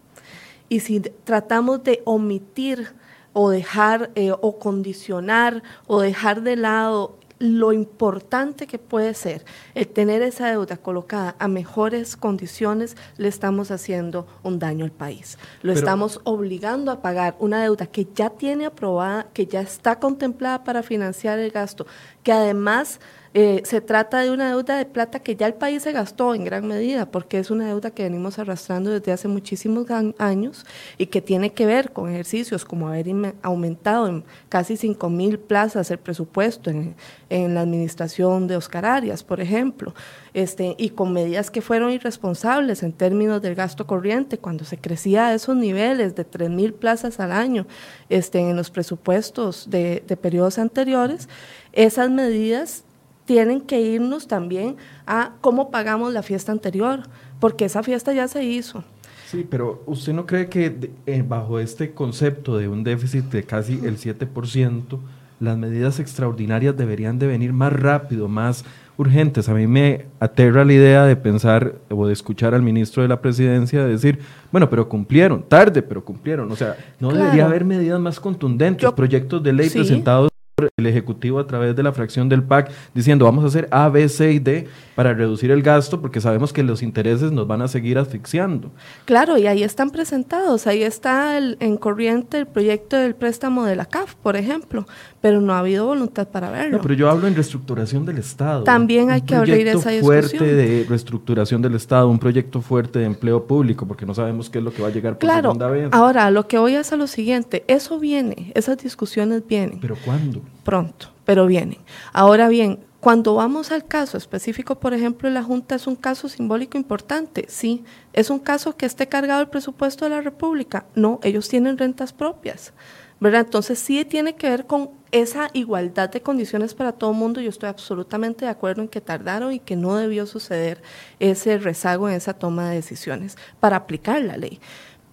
Y si tratamos de omitir o dejar eh, o condicionar o dejar de lado lo importante que puede ser el tener esa deuda colocada a mejores condiciones, le estamos haciendo un daño al país. Lo Pero- estamos obligando a pagar una deuda que ya tiene aprobada, que ya está contemplada para financiar el gasto, que además eh, se trata de una deuda de plata que ya el país se gastó en gran medida, porque es una deuda que venimos arrastrando desde hace muchísimos años y que tiene que ver con ejercicios como haber aumentado en casi 5 mil plazas el presupuesto en, la administración de Oscar Arias, por ejemplo, este, y con medidas que fueron irresponsables en términos del gasto corriente, cuando se crecía a esos niveles de 3 mil plazas al año este, en los presupuestos de periodos anteriores, esas medidas tienen que irnos también a cómo pagamos la fiesta anterior, porque esa fiesta ya se hizo. Sí, pero ¿usted no cree que eh, bajo este concepto de un déficit de casi el 7%, las medidas extraordinarias deberían de venir más rápido, más urgentes? A mí me aterra la idea de pensar o de escuchar al ministro de la presidencia decir, bueno, pero cumplieron, tarde, pero cumplieron. O sea, no Claro. debería haber medidas más contundentes, Yo- proyectos de ley Sí. presentados el Ejecutivo a través de la fracción del PAC diciendo vamos a hacer A, B, C y D para reducir el gasto porque sabemos que los intereses nos van a seguir asfixiando. Claro, y ahí están presentados, ahí está el- en corriente el proyecto del préstamo de la CAF, por ejemplo, pero no ha habido voluntad para verlo. No, pero yo hablo en reestructuración del Estado. También hay Un que abrir proyecto esa fuerte discusión. de reestructuración del Estado, un proyecto fuerte de empleo público, porque no sabemos qué es lo que va a llegar por Claro, segunda vez. ahora lo que voy es a lo siguiente, eso viene, esas discusiones vienen. Pero ¿cuándo? Pronto, pero vienen. Ahora bien, cuando vamos al caso específico, por ejemplo, la Junta es un caso simbólico importante, sí. ¿Es un caso que esté cargado el presupuesto de la República? No, ellos tienen rentas propias, ¿verdad? Entonces sí tiene que ver con esa igualdad de condiciones para todo el mundo. Yo estoy absolutamente de acuerdo en que tardaron y que no debió suceder ese rezago en esa toma de decisiones para aplicar la ley.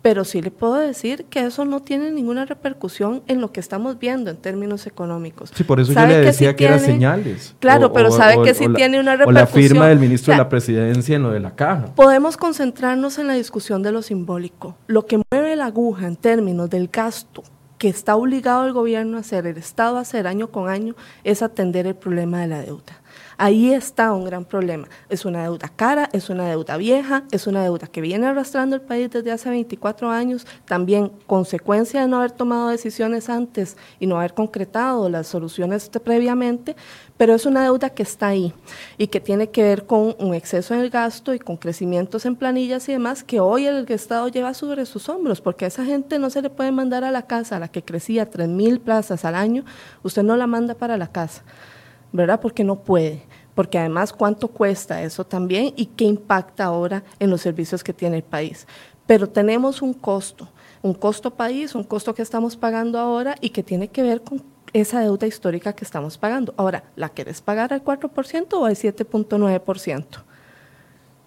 Pero sí le puedo decir que eso no tiene ninguna repercusión en lo que estamos viendo en términos económicos. Sí, por eso yo ¿Sabe le que decía sí que eran señales. Claro, pero sabe que sí la- tiene una O la repercusión. firma del ministro sea, de la presidencia en lo de la caja. Podemos concentrarnos en la discusión de lo simbólico. Lo que mueve la aguja en términos del gasto que está obligado el gobierno a hacer, el Estado a hacer año con año, es atender el problema de la deuda. Ahí está un gran problema. Es una deuda cara, es una deuda vieja, es una deuda que viene arrastrando el país desde hace 24 años, también consecuencia de no haber tomado decisiones antes y no haber concretado las soluciones previamente, pero es una deuda que está ahí y que tiene que ver con un exceso en el gasto y con crecimientos en planillas y demás que hoy el Estado lleva sobre sus hombros, porque a esa gente no se le puede mandar a la casa, a la que crecía 3 mil plazas al año, usted no la manda para la casa. ¿Verdad? Porque no puede. Porque además, ¿cuánto cuesta eso también y qué impacta ahora en los servicios que tiene el país? Pero tenemos un costo, un costo país, un costo que estamos pagando ahora y que tiene que ver con esa deuda histórica que estamos pagando. Ahora, ¿la quieres pagar al 4% o al 7.9%?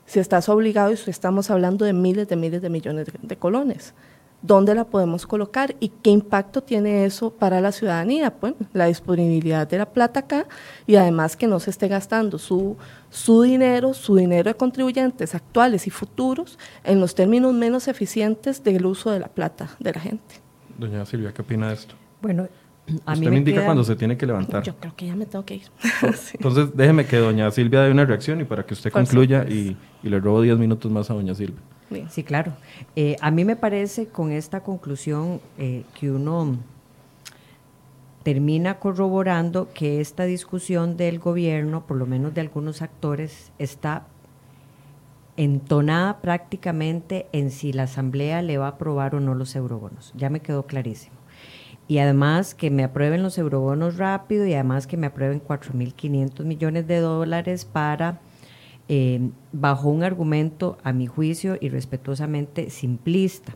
Si estás obligado y si estamos hablando de miles de miles de millones de, de colones. ¿Dónde la podemos colocar y qué impacto tiene eso para la ciudadanía? Bueno, la disponibilidad de la plata acá y además que no se esté gastando su, su dinero, su dinero de contribuyentes actuales y futuros en los términos menos eficientes del uso de la plata de la gente. Doña Silvia, ¿qué opina de esto? Bueno, a mí Usted me indica queda- cuando se tiene que levantar. Yo creo que ya me tengo que ir. Sí. Entonces, déjeme que doña Silvia dé una reacción y para que usted Por concluya y, y le robo 10 minutos más a doña Silvia. Sí, claro. Eh, a mí me parece con esta conclusión eh, que uno termina corroborando que esta discusión del gobierno, por lo menos de algunos actores, está entonada prácticamente en si la Asamblea le va a aprobar o no los eurobonos. Ya me quedó clarísimo. Y además que me aprueben los eurobonos rápido y además que me aprueben 4.500 millones de dólares para, eh, bajo un argumento, a mi juicio, y respetuosamente simplista,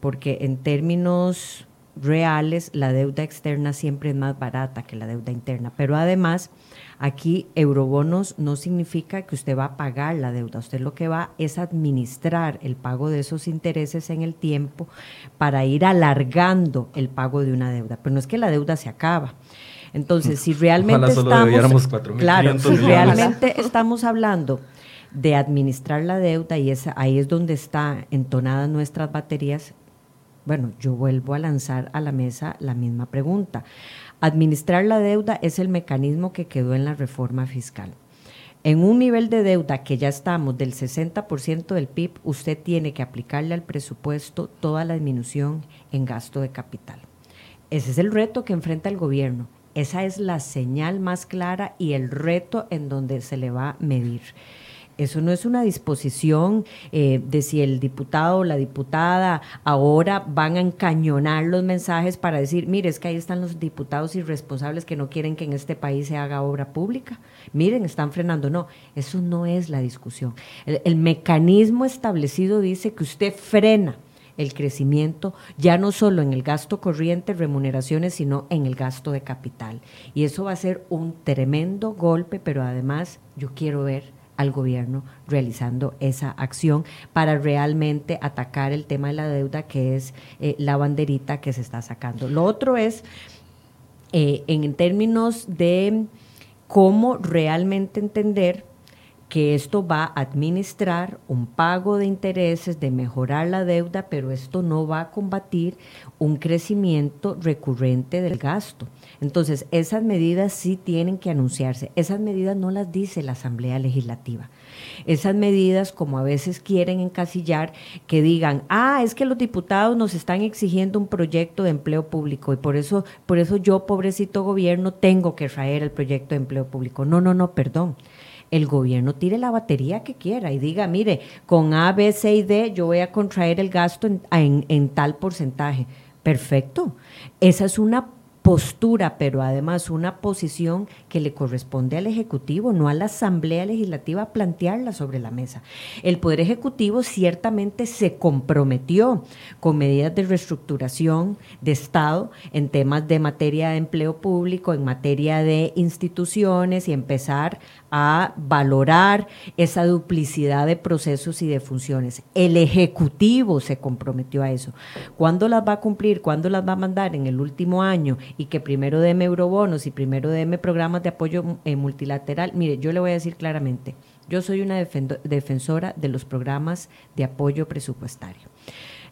porque en términos reales la deuda externa siempre es más barata que la deuda interna, pero además Aquí eurobonos no significa que usted va a pagar la deuda, usted lo que va es administrar el pago de esos intereses en el tiempo para ir alargando el pago de una deuda, pero no es que la deuda se acaba. Entonces, si realmente estamos claro, si realmente estamos hablando de administrar la deuda y esa, ahí es donde está entonadas nuestras baterías, bueno, yo vuelvo a lanzar a la mesa la misma pregunta. Administrar la deuda es el mecanismo que quedó en la reforma fiscal. En un nivel de deuda que ya estamos del 60% del PIB, usted tiene que aplicarle al presupuesto toda la disminución en gasto de capital. Ese es el reto que enfrenta el gobierno. Esa es la señal más clara y el reto en donde se le va a medir. Eso no es una disposición eh, de si el diputado o la diputada ahora van a encañonar los mensajes para decir, mire, es que ahí están los diputados irresponsables que no quieren que en este país se haga obra pública. Miren, están frenando. No, eso no es la discusión. el mecanismo establecido dice que usted frena el crecimiento, ya no solo en el gasto corriente, remuneraciones, sino en el gasto de capital. Y eso va a ser un tremendo golpe, pero además yo quiero ver al gobierno realizando esa acción para realmente atacar el tema de la deuda, que es eh, la banderita que se está sacando. Lo otro es, eh, en términos de cómo realmente entender que esto va a administrar un pago de intereses, de mejorar la deuda, pero esto no va a combatir un crecimiento recurrente del gasto. Entonces, esas medidas sí tienen que anunciarse. Esas medidas no las dice la Asamblea Legislativa. Esas medidas, como a veces quieren encasillar, que digan, ah, es que los diputados nos están exigiendo un proyecto de empleo público y por eso, por eso yo, pobrecito gobierno, tengo que traer el proyecto de empleo público. No, no, no, perdón el gobierno tire la batería que quiera y diga, mire, con A, B, C y D yo voy a contraer el gasto en, en tal porcentaje. Perfecto. Esa es una postura, pero además una posición que le corresponde al Ejecutivo, no a la Asamblea Legislativa, plantearla sobre la mesa. El Poder Ejecutivo ciertamente se comprometió con medidas de reestructuración de Estado en temas de materia de empleo público, en materia de instituciones y empezar a valorar esa duplicidad de procesos y de funciones. El Ejecutivo se comprometió a eso. ¿Cuándo las va a cumplir? ¿Cuándo las va a mandar? En el último año y que primero deme eurobonos y primero deme programas de apoyo eh, multilateral. Mire, yo le voy a decir claramente, yo soy una defensora de los programas de apoyo presupuestario,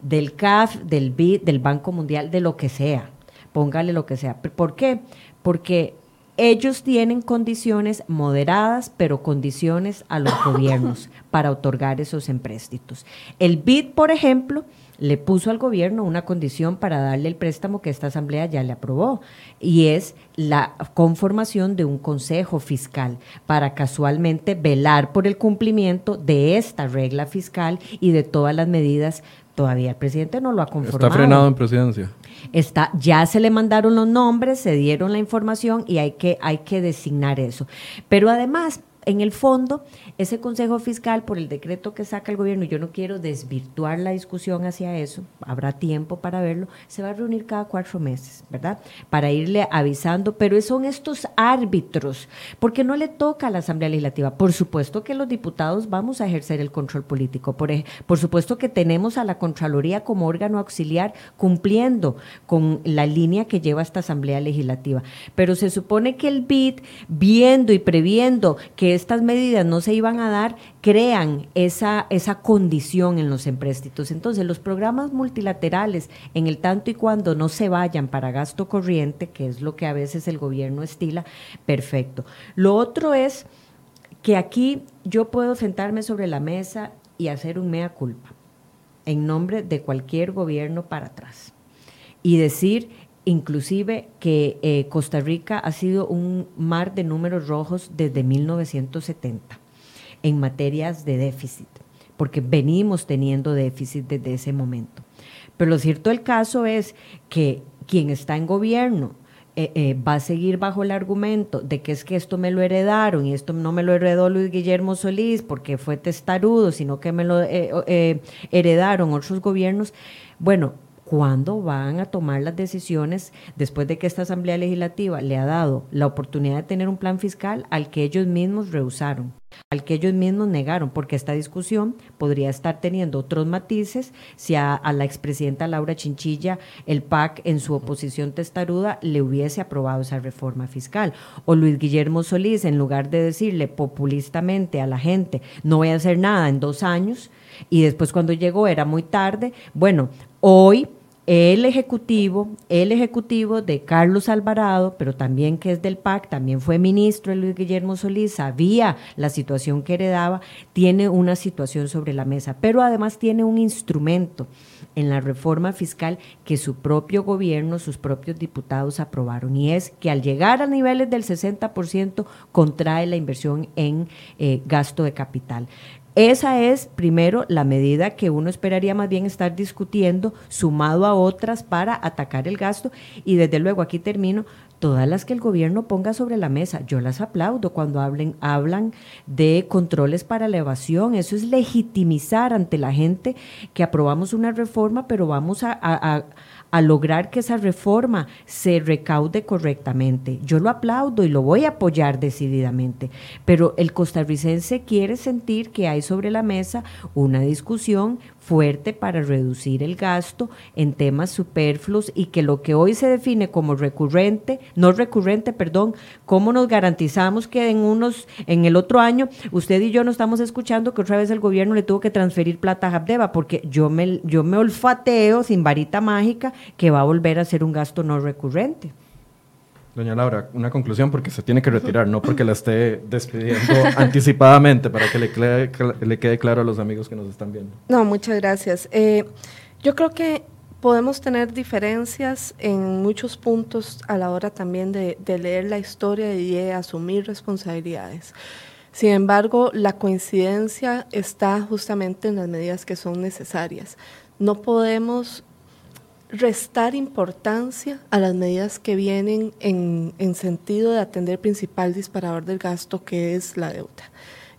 del CAF, del BID, del Banco Mundial, de lo que sea. Póngale lo que sea. ¿Por qué? Porque ellos tienen condiciones moderadas, pero condiciones a los gobiernos para otorgar esos empréstitos. El BID, por ejemplo, le puso al gobierno una condición para darle el préstamo que esta asamblea ya le aprobó y es la conformación de un consejo fiscal para casualmente velar por el cumplimiento de esta regla fiscal y de todas las medidas. Todavía el presidente no lo ha conformado. Está frenado en presidencia. Está, ya se le mandaron los nombres, se dieron la información y hay que, hay que designar eso. Pero además, en el fondo, ese Consejo Fiscal, por el decreto que saca el gobierno, yo no quiero desvirtuar la discusión hacia eso, habrá tiempo para verlo, se va a reunir cada cuatro meses, ¿verdad? Para irle avisando, pero son estos árbitros, porque no le toca a la Asamblea Legislativa. Por supuesto que los diputados vamos a ejercer el control político, por, por supuesto que tenemos a la Contraloría como órgano auxiliar cumpliendo con la línea que lleva esta Asamblea Legislativa, pero se supone que el BID, viendo y previendo que estas medidas no se iban a dar, crean esa, esa condición en los empréstitos. Entonces, los programas multilaterales, en el tanto y cuando no se vayan para gasto corriente, que es lo que a veces el gobierno estila, perfecto. Lo otro es que aquí yo puedo sentarme sobre la mesa y hacer un mea culpa. en nombre de cualquier gobierno para atrás y decir inclusive que eh, Costa Rica ha sido un mar de números rojos desde 1970 en materias de déficit, porque venimos teniendo déficit desde ese momento. Pero lo cierto del caso es que quien está en gobierno eh, eh, va a seguir bajo el argumento de que es que esto me lo heredaron y esto no me lo heredó Luis Guillermo Solís porque fue testarudo, sino que me lo heredaron otros gobiernos. Bueno, ¿Cuándo van a tomar las decisiones después de que esta Asamblea Legislativa le ha dado la oportunidad de tener un plan fiscal al que ellos mismos rehusaron, al que ellos mismos negaron? Porque esta discusión podría estar teniendo otros matices si a, la expresidenta Laura Chinchilla el PAC en su oposición testaruda le hubiese aprobado esa reforma fiscal. O Luis Guillermo Solís, en lugar de decirle populistamente a la gente, no voy a hacer nada en dos años, y después cuando llegó era muy tarde, bueno, hoy el ejecutivo, el ejecutivo de Carlos Alvarado, pero también que es del PAC, también fue ministro Luis Guillermo Solís, sabía la situación que heredaba, tiene una situación sobre la mesa, pero además tiene un instrumento en la reforma fiscal que su propio gobierno, sus propios diputados aprobaron, y es que al llegar a niveles del 60% contrae la inversión en eh, gasto de capital. Esa es, primero, la medida que uno esperaría más bien estar discutiendo, sumado a otras para atacar el gasto. Y desde luego, aquí termino, todas las que el gobierno ponga sobre la mesa. Yo las aplaudo cuando hablen, hablan de controles para la evasión. Eso es legitimizar ante la gente que aprobamos una reforma, pero vamos a a lograr que esa reforma se recaude correctamente. Yo lo aplaudo y lo voy a apoyar decididamente, pero el costarricense quiere sentir que hay sobre la mesa una discusión fuerte para reducir el gasto en temas superfluos y que lo que hoy se define como recurrente, no recurrente, perdón, cómo nos garantizamos que en unos, en el otro año, usted y yo no estamos escuchando que otra vez el gobierno le tuvo que transferir plata a Habdeba, porque yo me, yo me olfateo sin varita mágica que va a volver a ser un gasto no recurrente. Doña Laura, una conclusión porque se tiene que retirar, no porque la esté despidiendo anticipadamente, para que le, le, quede claro a los amigos que nos están viendo. No, muchas gracias. Eh, yo creo que podemos tener diferencias en muchos puntos a la hora también de, de leer la historia y de asumir responsabilidades. Sin embargo, la coincidencia está justamente en las medidas que son necesarias. No podemos restar importancia a las medidas que vienen en, sentido de atender el principal disparador del gasto, que es la deuda.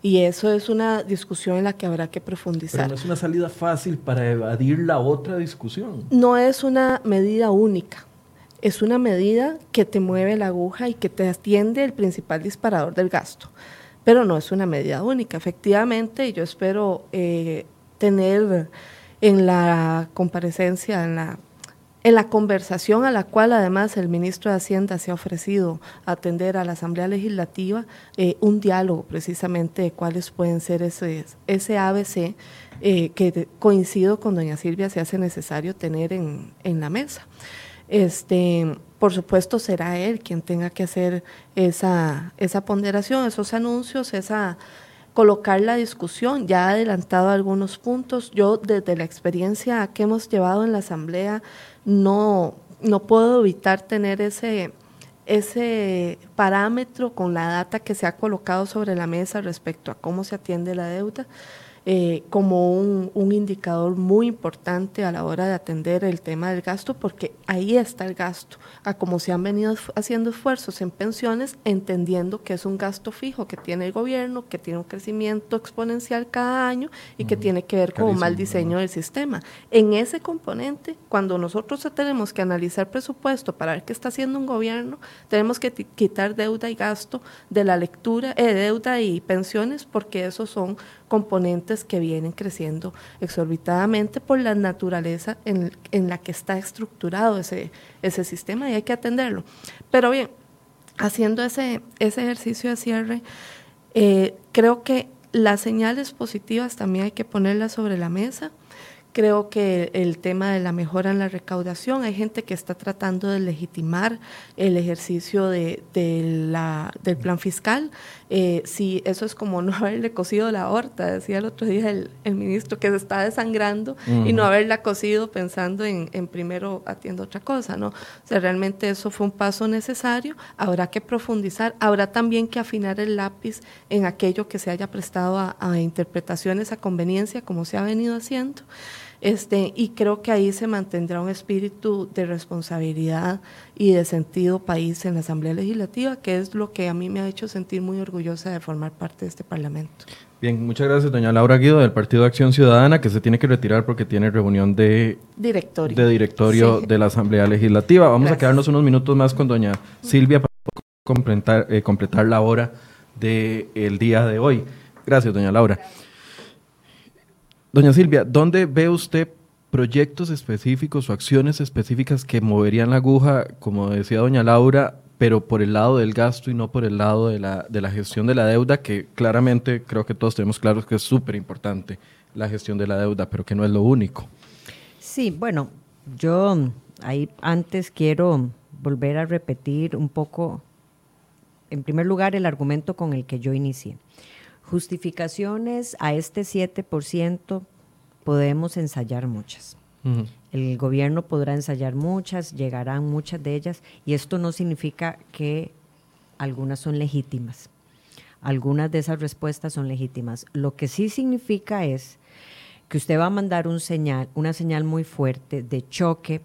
Y eso es una discusión en la que habrá que profundizar. Pero no es una salida fácil para evadir la otra discusión. No es una medida única. Es una medida que te mueve la aguja y que te atiende el principal disparador del gasto. Pero no es una medida única. Efectivamente, yo espero eh, tener en la comparecencia, en la en la conversación a la cual además el ministro de Hacienda se ha ofrecido atender a la Asamblea Legislativa, eh, un diálogo precisamente de cuáles pueden ser ese, ese ABC eh, que coincido con doña Silvia se hace necesario tener en, en la mesa. Este, por supuesto será él quien tenga que hacer esa, esa ponderación, esos anuncios, esa colocar la discusión. Ya ha adelantado algunos puntos. Yo desde la experiencia que hemos llevado en la Asamblea no, no puedo evitar tener ese, ese parámetro con la data que se ha colocado sobre la mesa respecto a cómo se atiende la deuda. Eh, como un, un, indicador muy importante a la hora de atender el tema del gasto, porque ahí está el gasto, a como se han venido haciendo esfuerzos en pensiones, entendiendo que es un gasto fijo que tiene el gobierno, que tiene un crecimiento exponencial cada año y que tiene que ver con un mal diseño del sistema. En ese componente, cuando nosotros tenemos que analizar presupuesto para ver qué está haciendo un gobierno, tenemos que quitar deuda y gasto de la lectura, eh, deuda y pensiones, porque esos son componentes que vienen creciendo exorbitadamente por la naturaleza en, la que está estructurado ese, ese sistema y hay que atenderlo. Pero bien, haciendo ese, ese ejercicio de cierre, eh, creo que las señales positivas también hay que ponerlas sobre la mesa Creo que el tema de la mejora en la recaudación, hay gente que está tratando de legitimar el ejercicio de, del plan fiscal. Eh, si eso es como no haberle cosido la horta, decía el otro día el, ministro, que se está desangrando y no haberla cosido pensando en, en, primero atiendo otra cosa, ¿no? O sea, realmente eso fue un paso necesario, habrá que profundizar, habrá también que afinar el lápiz en aquello que se haya prestado a, a interpretaciones a conveniencia, como se ha venido haciendo. Este, y creo que ahí se mantendrá un espíritu de responsabilidad y de sentido país en la Asamblea Legislativa, que es lo que a mí me ha hecho sentir muy orgullosa de formar parte de este Parlamento. Bien, muchas gracias, doña Laura Guido, del Partido de Acción Ciudadana, que se tiene que retirar porque tiene reunión de directorio de, directorio de la Asamblea Legislativa. Vamos a quedarnos unos minutos más con doña Silvia para completar, eh, completar la hora del día de hoy. Gracias, doña Laura. Doña Silvia, ¿dónde ve usted proyectos específicos o acciones específicas que moverían la aguja, como decía doña Laura, pero por el lado del gasto y no por el lado de la, de la gestión de la deuda, que claramente creo que todos tenemos claros que es súper importante la gestión de la deuda, pero que no es lo único. Sí, bueno, yo ahí antes quiero volver a repetir un poco, en primer lugar, el argumento con el que yo inicié. Justificaciones a este 7% podemos ensayar muchas. El gobierno podrá ensayar muchas, llegarán muchas de ellas, y esto no significa que algunas son legítimas. Algunas de esas respuestas son legítimas. Lo que sí significa es que usted va a mandar un señal, una señal muy fuerte de choque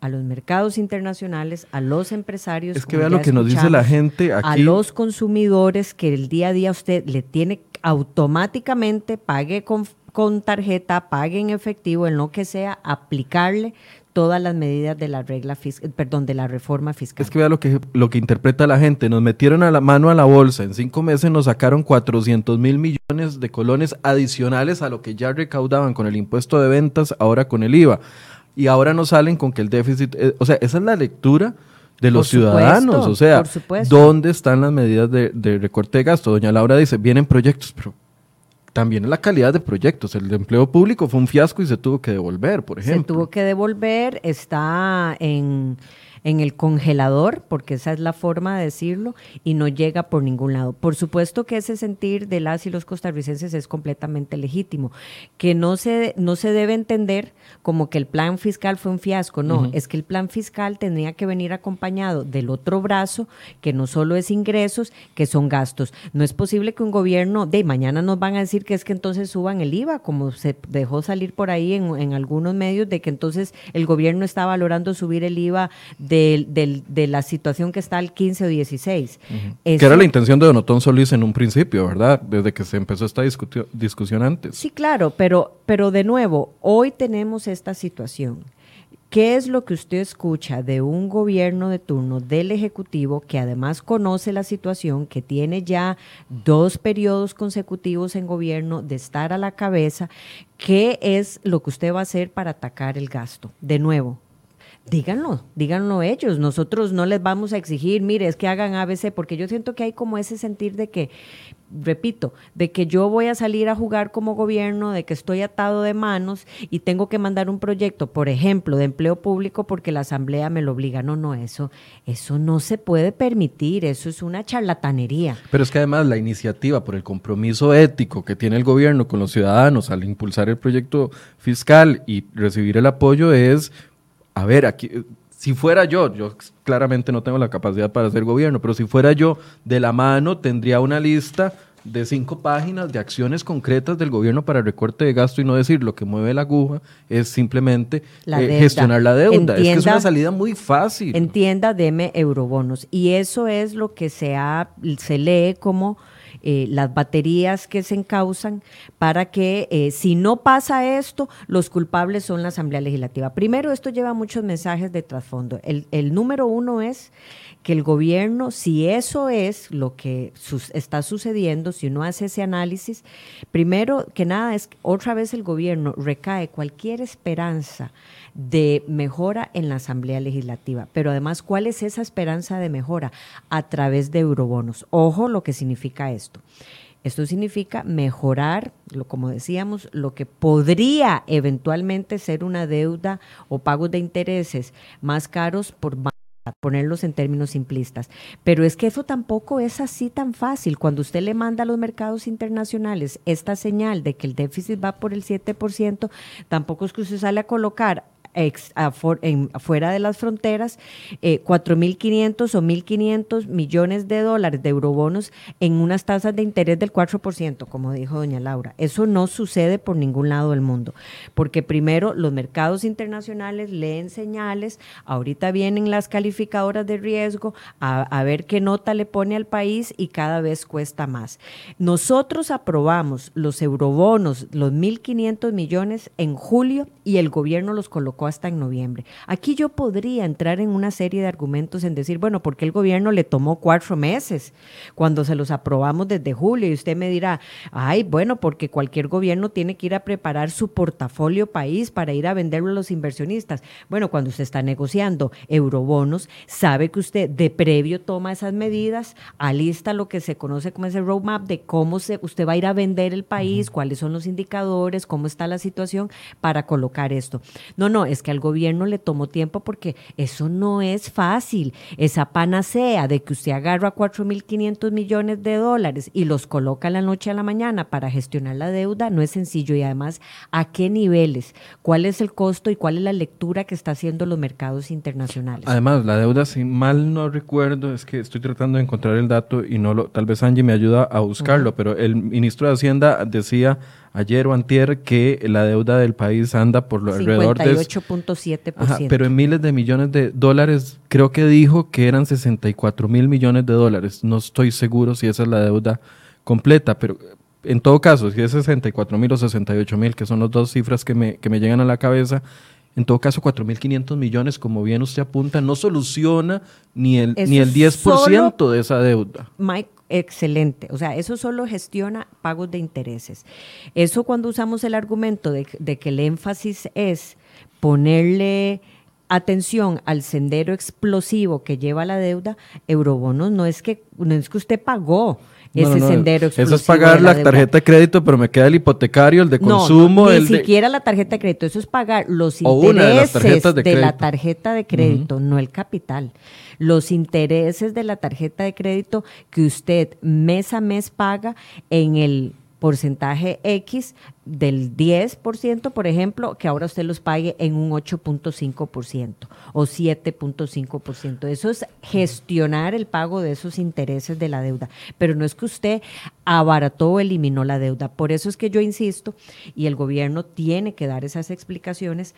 a los mercados internacionales, a los empresarios. Es que vea lo que nos dice la gente aquí. A los consumidores que el día a día usted le tiene automáticamente, pague con, con tarjeta, pague en efectivo, en lo que sea, aplicarle todas las medidas de la regla fiscal, perdón, de la reforma fiscal. Es que vea lo que, lo que interpreta la gente. Nos metieron a la mano a la bolsa. En cinco meses nos sacaron 400 mil millones de colones adicionales a lo que ya recaudaban con el impuesto de ventas, ahora con el IVA y ahora no salen con que el déficit, eh, o sea, esa es la lectura de los ciudadanos, o sea, ¿dónde están las medidas de, recorte de gasto? Doña Laura dice, vienen proyectos, pero también es la calidad de proyectos. El de empleo público fue un fiasco y se tuvo que devolver, por ejemplo. Se tuvo que devolver, está en en el congelador, porque esa es la forma de decirlo, y no llega por ningún lado. Por supuesto que ese sentir de las y los costarricenses es completamente legítimo, que no se, no se debe entender como que el plan fiscal fue un fiasco, no, es que el plan fiscal tendría que venir acompañado del otro brazo, que no solo es ingresos, que son gastos. No es posible que un gobierno, de mañana nos van a decir que es que entonces suban el IVA, como se dejó salir por ahí en, en algunos medios, de que entonces el gobierno está valorando subir el IVA de de, la situación que está al 15 o 16. que era la intención de Donotón Solís en un principio, ¿verdad? Desde que se empezó esta discusión antes. Sí, claro, pero, pero de nuevo, hoy tenemos esta situación. ¿Qué es lo que usted escucha de un gobierno de turno del Ejecutivo que además conoce la situación, que tiene ya dos periodos consecutivos en gobierno de estar a la cabeza? ¿Qué es lo que usted va a hacer para atacar el gasto? De nuevo, Díganlo, díganlo ellos. Nosotros no les vamos a exigir, mire, es que hagan ABC, porque yo siento que hay como ese sentir de que, repito, de que yo voy a salir a jugar como gobierno, de que estoy atado de manos y tengo que mandar un proyecto, por ejemplo, de empleo público porque la asamblea me lo obliga. No, no, eso, eso no se puede permitir, eso es una charlatanería. Pero es que además la iniciativa por el compromiso ético que tiene el gobierno con los ciudadanos al impulsar el proyecto fiscal y recibir el apoyo es a ver, aquí, si fuera yo, yo claramente no tengo la capacidad para hacer gobierno, pero si fuera yo, de la mano tendría una lista de cinco páginas de acciones concretas del gobierno para recorte de gasto y no decir lo que mueve la aguja es simplemente eh, gestionar la deuda. es que es una salida muy fácil. Entienda, deme eurobonos. Y eso es lo que se, ha, se lee como eh, las baterías que se encausan para que eh, si no pasa esto, los culpables son la Asamblea Legislativa. Primero, esto lleva muchos mensajes de trasfondo. El, el número uno es que el gobierno, si eso es lo que está sucediendo, si uno hace ese análisis, primero que nada es otra vez el gobierno recae cualquier esperanza de mejora en la Asamblea Legislativa. Pero además, ¿cuál es esa esperanza de mejora? A través de eurobonos. Ojo lo que significa esto. Esto significa mejorar, lo, como decíamos, lo que podría eventualmente ser una deuda o pagos de intereses más caros por ponerlos en términos simplistas. Pero es que eso tampoco es así tan fácil. Cuando usted le manda a los mercados internacionales esta señal de que el déficit va por el 7%, tampoco es que usted sale a colocar ex, de las fronteras, eh, 4.500 o 1.500 millones de dólares de eurobonos en unas tasas de interés del 4%, como dijo doña Laura. Eso no sucede por ningún lado del mundo, porque primero los mercados internacionales leen señales, ahorita vienen las calificadoras de riesgo a, a ver qué nota le pone al país y cada vez cuesta más. Nosotros aprobamos los eurobonos, los 1.500 millones en julio y el gobierno los colocó hasta en noviembre. Aquí yo podría entrar en una serie de argumentos en decir, bueno, ¿por qué el gobierno le tomó cuatro meses cuando se los aprobamos desde julio? Y usted me dirá, ay, bueno, porque cualquier gobierno tiene que ir a preparar su portafolio país para ir a venderlo a los inversionistas. Bueno, cuando usted está negociando eurobonos, sabe que usted de previo toma esas medidas, alista lo que se conoce como ese roadmap de cómo se, usted va a ir a vender el país, cuáles son los indicadores, cómo está la situación para colocar esto. No, no, es que al gobierno le tomó tiempo porque eso no es fácil. Esa panacea de que usted agarra 4.500 millones de dólares y los coloca la noche a la mañana para gestionar la deuda no es sencillo. Y además, ¿a qué niveles? ¿Cuál es el costo y cuál es la lectura que está haciendo los mercados internacionales? Además, la deuda, si mal no recuerdo, es que estoy tratando de encontrar el dato y no lo, tal vez Angie me ayuda a buscarlo, pero el ministro de Hacienda decía ayer o antier que la deuda del país anda por lo alrededor de 58.7%. pero en miles de millones de dólares, creo que dijo que eran 64 mil millones de dólares. No estoy seguro si esa es la deuda completa, pero en todo caso, si es 64 mil o 68 mil, que son las dos cifras que me, que me llegan a la cabeza, en todo caso, 4.500 millones, como bien usted apunta, no soluciona ni el, ni el 10% de esa deuda. Mike, excelente. O sea, eso solo gestiona pagos de intereses. Eso cuando usamos el argumento de, de que el énfasis es ponerle atención al sendero explosivo que lleva la deuda, eurobonos no es que no es que usted pagó ese sendero. Eso es pagar la, tarjeta de crédito, pero me queda el hipotecario, el de consumo. ni siquiera la tarjeta de crédito, eso es pagar los intereses de, de la tarjeta de crédito, no el capital los intereses de la tarjeta de crédito que usted mes a mes paga en el porcentaje X del 10%, por ejemplo, que ahora usted los pague en un 8.5% o 7.5%. Eso es gestionar el pago de esos intereses de la deuda, pero no es que usted abarató o eliminó la deuda. Por eso es que yo insisto, y el gobierno tiene que dar esas explicaciones,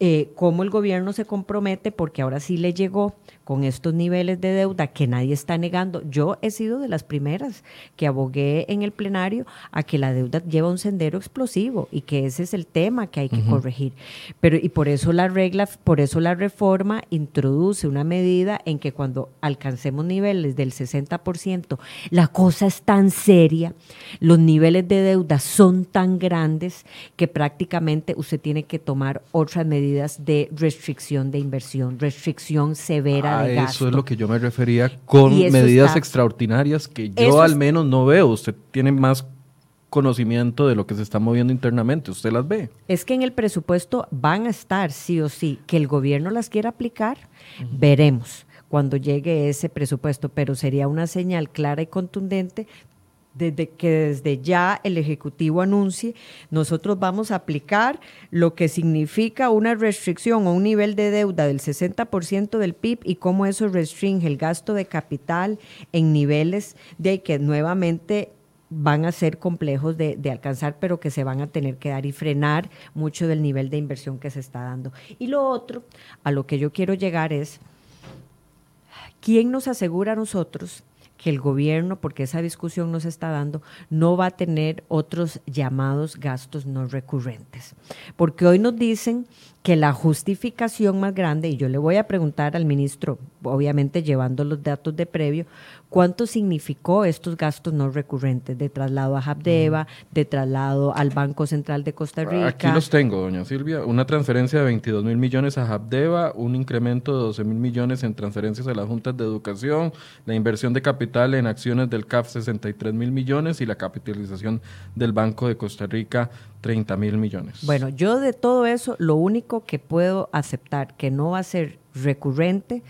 eh, cómo el gobierno se compromete, porque ahora sí le llegó con estos niveles de deuda que nadie está negando. Yo he sido de las primeras que abogué en el plenario a que la deuda lleva un sendero explosivo y que ese es el tema que hay que corregir. Pero y por eso la regla, por eso la reforma introduce una medida en que cuando alcancemos niveles del 60%, la cosa es tan seria, los niveles de deuda son tan grandes que prácticamente usted tiene que tomar otras medidas de restricción de inversión, restricción severa a eso es lo que yo me refería con medidas extraordinarias que yo al menos no veo. Usted tiene más conocimiento de lo que se está moviendo internamente. ¿Usted las ve? Es que en el presupuesto van a estar sí o sí. Que el gobierno las quiera aplicar, veremos cuando llegue ese presupuesto, pero sería una señal clara y contundente desde que desde ya el Ejecutivo anuncie, nosotros vamos a aplicar lo que significa una restricción o un nivel de deuda del 60% del PIB y cómo eso restringe el gasto de capital en niveles de que nuevamente van a ser complejos de, de, alcanzar, pero que se van a tener que dar y frenar mucho del nivel de inversión que se está dando. Y lo otro, a lo que yo quiero llegar es, ¿quién nos asegura a nosotros que el gobierno, porque esa discusión nos está dando, no va a tener otros llamados gastos no recurrentes. Porque hoy nos dicen que la justificación más grande, y yo le voy a preguntar al ministro, obviamente llevando los datos de previo, cuánto significó estos gastos no recurrentes de traslado a Habdeba, de traslado al Banco Central de Costa Rica. Aquí los tengo, doña Silvia. Una transferencia de 22 mil millones a Habdeba, un incremento de 12 mil millones en transferencias a las juntas de educación, la inversión de capital en acciones del CAF 63 mil millones y la capitalización del Banco de Costa Rica 30 mil millones. Bueno, yo de todo eso, lo único que puedo aceptar que no va a ser recurrente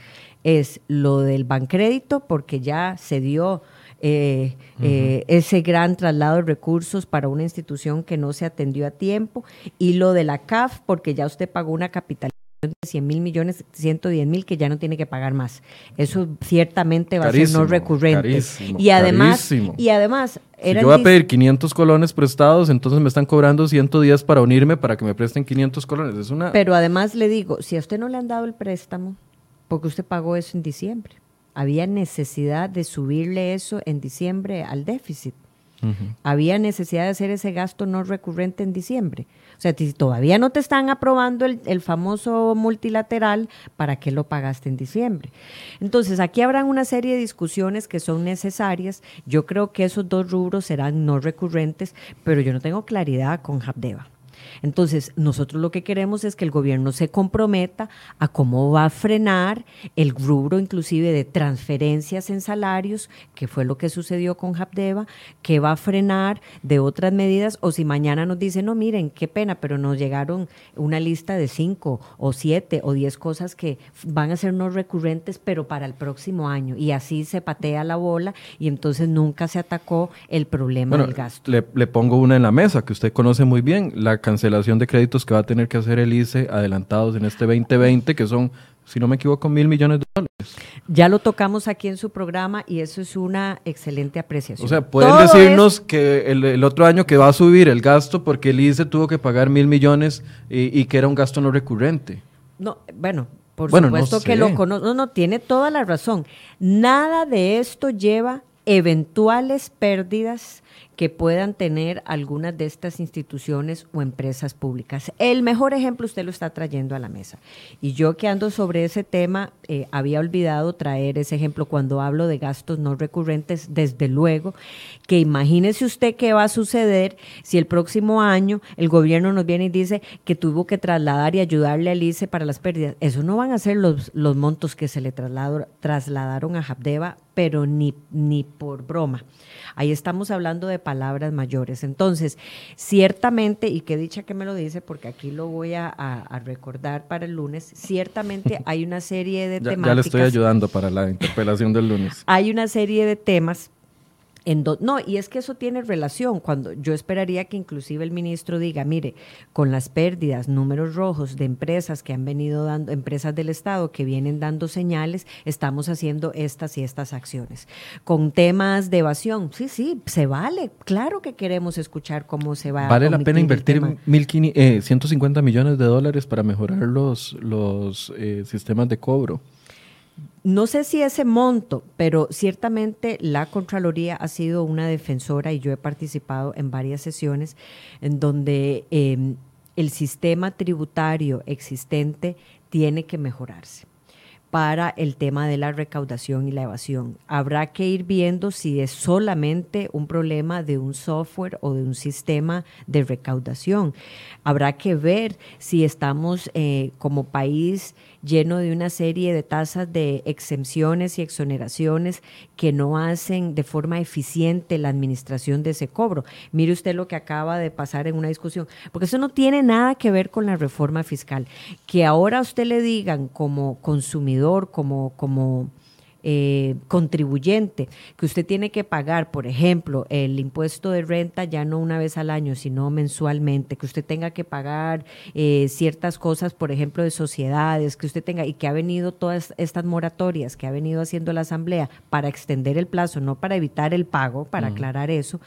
es lo del Bancrédito, porque ya se dio eh, eh, ese gran traslado de recursos para una institución que no se atendió a tiempo, y lo de la CAF, porque ya usted pagó una capitalización de 100 mil millones, 110 mil, que ya no tiene que pagar más. Eso ciertamente va a ser no recurrente. y además, y además si yo voy a pedir 500 colones prestados, entonces me están cobrando 110 para unirme para que me presten 500 colones. Es una... Pero además le digo, si a usted no le han dado el préstamo, porque usted pagó eso en diciembre. Había necesidad de subirle eso en diciembre al déficit. Había necesidad de hacer ese gasto no recurrente en diciembre. O sea, si todavía no te están aprobando el, el, famoso multilateral, ¿para qué lo pagaste en diciembre? Entonces, aquí habrán una serie de discusiones que son necesarias. Yo creo que esos dos rubros serán no recurrentes, pero yo no tengo claridad con Habdeba. Entonces, nosotros lo que queremos es que el gobierno se comprometa a cómo va a frenar el rubro inclusive de transferencias en salarios, que fue lo que sucedió con Habdeba, que va a frenar de otras medidas, o si mañana nos dicen, no, miren, qué pena, pero nos llegaron una lista de cinco o siete o diez cosas que van a ser no recurrentes, pero para el próximo año. Y así se patea la bola y entonces nunca se atacó el problema del gasto. Le, le pongo una en la mesa que usted conoce muy bien, la cancelación de créditos que va a tener que hacer el ICE adelantados en este 2020, que son, si no me equivoco, mil millones de dólares. Ya lo tocamos aquí en su programa y eso es una excelente apreciación. O sea, pueden decirnos que el, otro año que va a subir el gasto porque el ICE tuvo que pagar mil millones y, que era un gasto no recurrente. No, bueno, por supuesto que lo conozco. No, no, tiene toda la razón. Nada de esto lleva eventuales pérdidas que puedan tener algunas de estas instituciones o empresas públicas. El mejor ejemplo usted lo está trayendo a la mesa. Y yo que ando sobre ese tema, eh, había olvidado traer ese ejemplo cuando hablo de gastos no recurrentes, desde luego, que imagínese usted qué va a suceder si el próximo año el gobierno nos viene y dice que tuvo que trasladar y ayudarle al ICE para las pérdidas. Eso no van a ser los, los montos que se le trasladaron a Habdeba, pero ni, ni por broma. Ahí estamos hablando de palabras mayores. Entonces, ciertamente, y qué dicha que me lo dice, porque aquí lo voy a, recordar para el lunes, ciertamente hay una serie de temas. Ya le estoy ayudando para la interpelación del lunes. Hay una serie de temas no, y es que eso tiene relación. Cuando yo esperaría que inclusive el ministro diga, mire, con las pérdidas, números rojos de empresas que han venido dando, empresas del Estado que vienen dando señales, estamos haciendo estas y estas acciones. Con temas de evasión, sí, sí, se vale. Claro que queremos escuchar cómo se va. Vale la pena invertir mil, eh, 150 millones de dólares para mejorar los, los eh, sistemas de cobro. No sé si ese monto, pero ciertamente la Contraloría ha sido una defensora y yo he participado en varias sesiones en donde em, el sistema tributario existente tiene que mejorarse para el tema de la recaudación y la evasión. Habrá que ir viendo si es solamente un problema de un software o de un sistema de recaudación. Habrá que ver si estamos eh, como país lleno de una serie de tasas de exenciones y exoneraciones que no hacen de forma eficiente la administración de ese cobro. Mire usted lo que acaba de pasar en una discusión, porque eso no tiene nada que ver con la reforma fiscal. Que ahora a usted le digan como consumidor, como, como eh, contribuyente, que usted tiene que pagar, por ejemplo, el impuesto de renta ya no una vez al año, sino mensualmente, que usted tenga que pagar eh, ciertas cosas, por ejemplo, de sociedades, que usted tenga, y que ha venido todas estas moratorias que ha venido haciendo la Asamblea para extender el plazo, no para evitar el pago, para aclarar eso,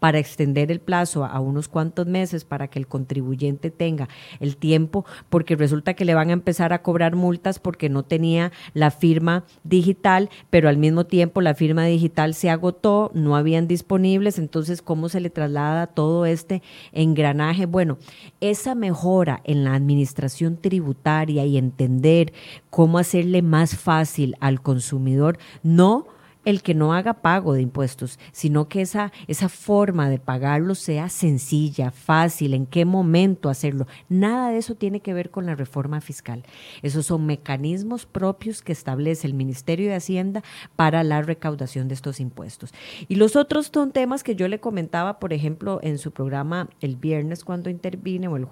para extender el plazo a unos cuantos meses para que el contribuyente tenga el tiempo, porque resulta que le van a empezar a cobrar multas porque no tenía la firma digital pero al mismo tiempo la firma digital se agotó, no habían disponibles, entonces ¿cómo se le traslada todo este engranaje? Bueno, esa mejora en la administración tributaria y entender cómo hacerle más fácil al consumidor, no el que no haga pago de impuestos, sino que esa, esa forma de pagarlo sea sencilla, fácil, en qué momento hacerlo. Nada de eso tiene que ver con la reforma fiscal. Esos son mecanismos propios que establece el Ministerio de Hacienda para la recaudación de estos impuestos. Y los otros son temas que yo le comentaba, por ejemplo, en su programa el viernes cuando intervine, o el,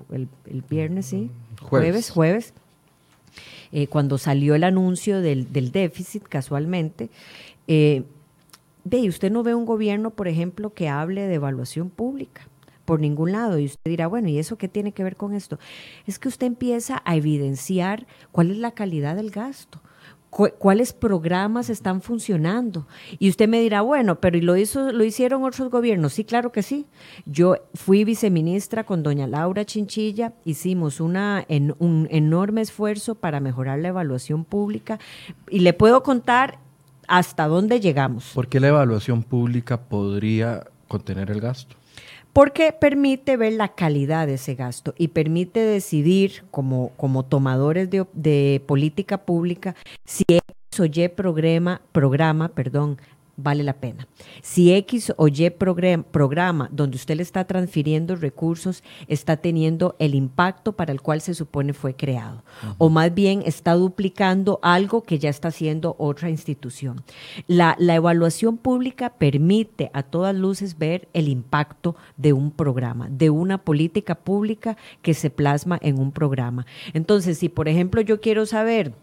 viernes, sí, jueves, jueves, eh, cuando salió el anuncio del, del déficit casualmente, eh, ve, usted no ve un gobierno, por ejemplo, que hable de evaluación pública por ningún lado. Y usted dirá, bueno, ¿y eso qué tiene que ver con esto? Es que usted empieza a evidenciar cuál es la calidad del gasto cuáles programas están funcionando. Y usted me dirá, bueno, pero ¿y lo, hizo, lo hicieron otros gobiernos? Sí, claro que sí. Yo fui viceministra con doña Laura Chinchilla, hicimos una, en, un enorme esfuerzo para mejorar la evaluación pública y le puedo contar hasta dónde llegamos. ¿Por qué la evaluación pública podría contener el gasto? Porque permite ver la calidad de ese gasto y permite decidir como, como tomadores de, de política pública si X o Y programa, programa perdón, vale la pena. Si X o Y programa donde usted le está transfiriendo recursos está teniendo el impacto para el cual se supone fue creado, o más bien está duplicando algo que ya está haciendo otra institución. La, la evaluación pública permite a todas luces ver el impacto de un programa, de una política pública que se plasma en un programa. Entonces, si por ejemplo yo quiero saber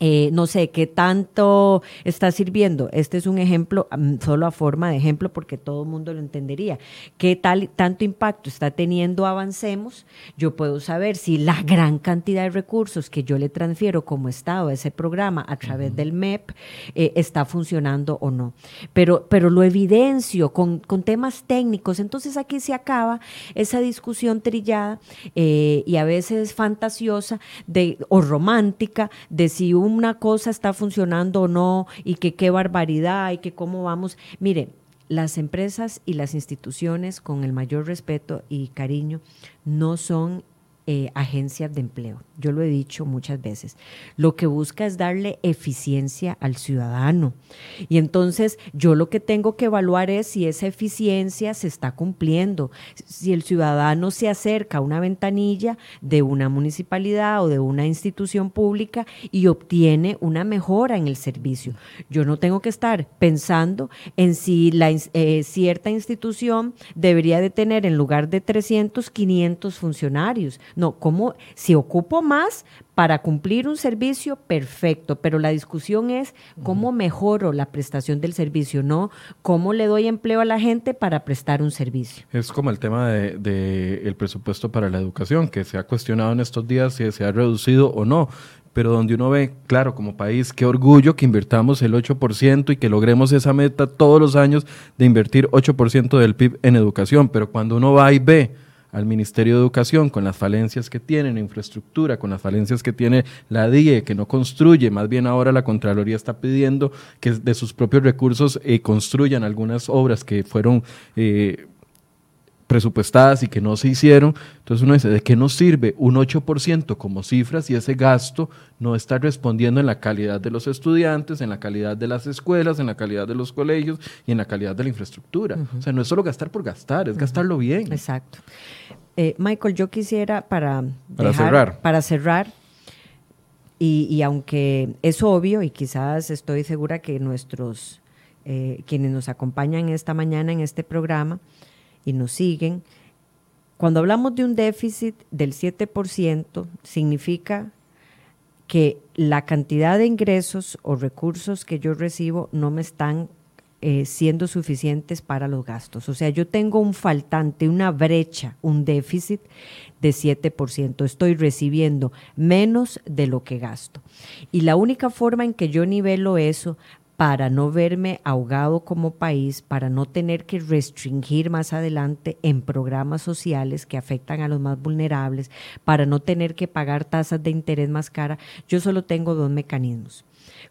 eh, no sé qué tanto está sirviendo. Este es un ejemplo, mm, solo a forma de ejemplo, porque todo el mundo lo entendería. ¿Qué tal, tanto impacto está teniendo Avancemos? Yo puedo saber si la gran cantidad de recursos que yo le transfiero como Estado a ese programa a través del MEP eh, está funcionando o no. Pero, pero lo evidencio con, con, temas técnicos. Entonces aquí se acaba esa discusión trillada eh, y a veces fantasiosa de, o romántica de si un una cosa está funcionando o no y que qué barbaridad y que cómo vamos. Mire, las empresas y las instituciones, con el mayor respeto y cariño, no son eh, agencias de empleo. Yo lo he dicho muchas veces. Lo que busca es darle eficiencia al ciudadano. Y entonces yo lo que tengo que evaluar es si esa eficiencia se está cumpliendo. Si el ciudadano se acerca a una ventanilla de una municipalidad o de una institución pública y obtiene una mejora en el servicio. Yo no tengo que estar pensando en si la, eh, cierta institución debería de tener en lugar de 300, 500 funcionarios. No, como si ocupo más para cumplir un servicio, perfecto, pero la discusión es cómo mejoro la prestación del servicio, no cómo le doy empleo a la gente para prestar un servicio. Es como el tema del de, el presupuesto para la educación, que se ha cuestionado en estos días si se ha reducido o no pero donde uno ve, claro, como país, qué orgullo que invirtamos el 8% y que logremos esa meta todos los años de invertir 8% del PIB en educación, pero cuando uno va y ve al Ministerio de Educación con las falencias que tiene en infraestructura, con las falencias que tiene la DIE, que no construye, más bien ahora la Contraloría está pidiendo que de sus propios recursos eh, construyan algunas obras que fueron eh, presupuestadas y que no se hicieron. Entonces uno dice, ¿de qué nos sirve un 8% como cifra si ese gasto no está respondiendo en la calidad de los estudiantes, en la calidad de las escuelas, en la calidad de los colegios y en la calidad de la infraestructura? O sea, no es solo gastar por gastar, es gastarlo bien. Exacto. Eh, Michael, yo quisiera para, para cerrar, para cerrar y, aunque es obvio y quizás estoy segura que nuestros, eh, quienes nos acompañan esta mañana en este programa, y nos siguen, cuando hablamos de un déficit del 7%, significa que la cantidad de ingresos o recursos que yo recibo no me están eh, siendo suficientes para los gastos. O sea, yo tengo un faltante, una brecha, un déficit de 7%. Estoy recibiendo menos de lo que gasto. Y la única forma en que yo nivelo eso para no verme ahogado como país, para no tener que restringir más adelante en programas sociales que afectan a los más vulnerables, para no tener que pagar tasas de interés más cara, yo solo tengo dos mecanismos.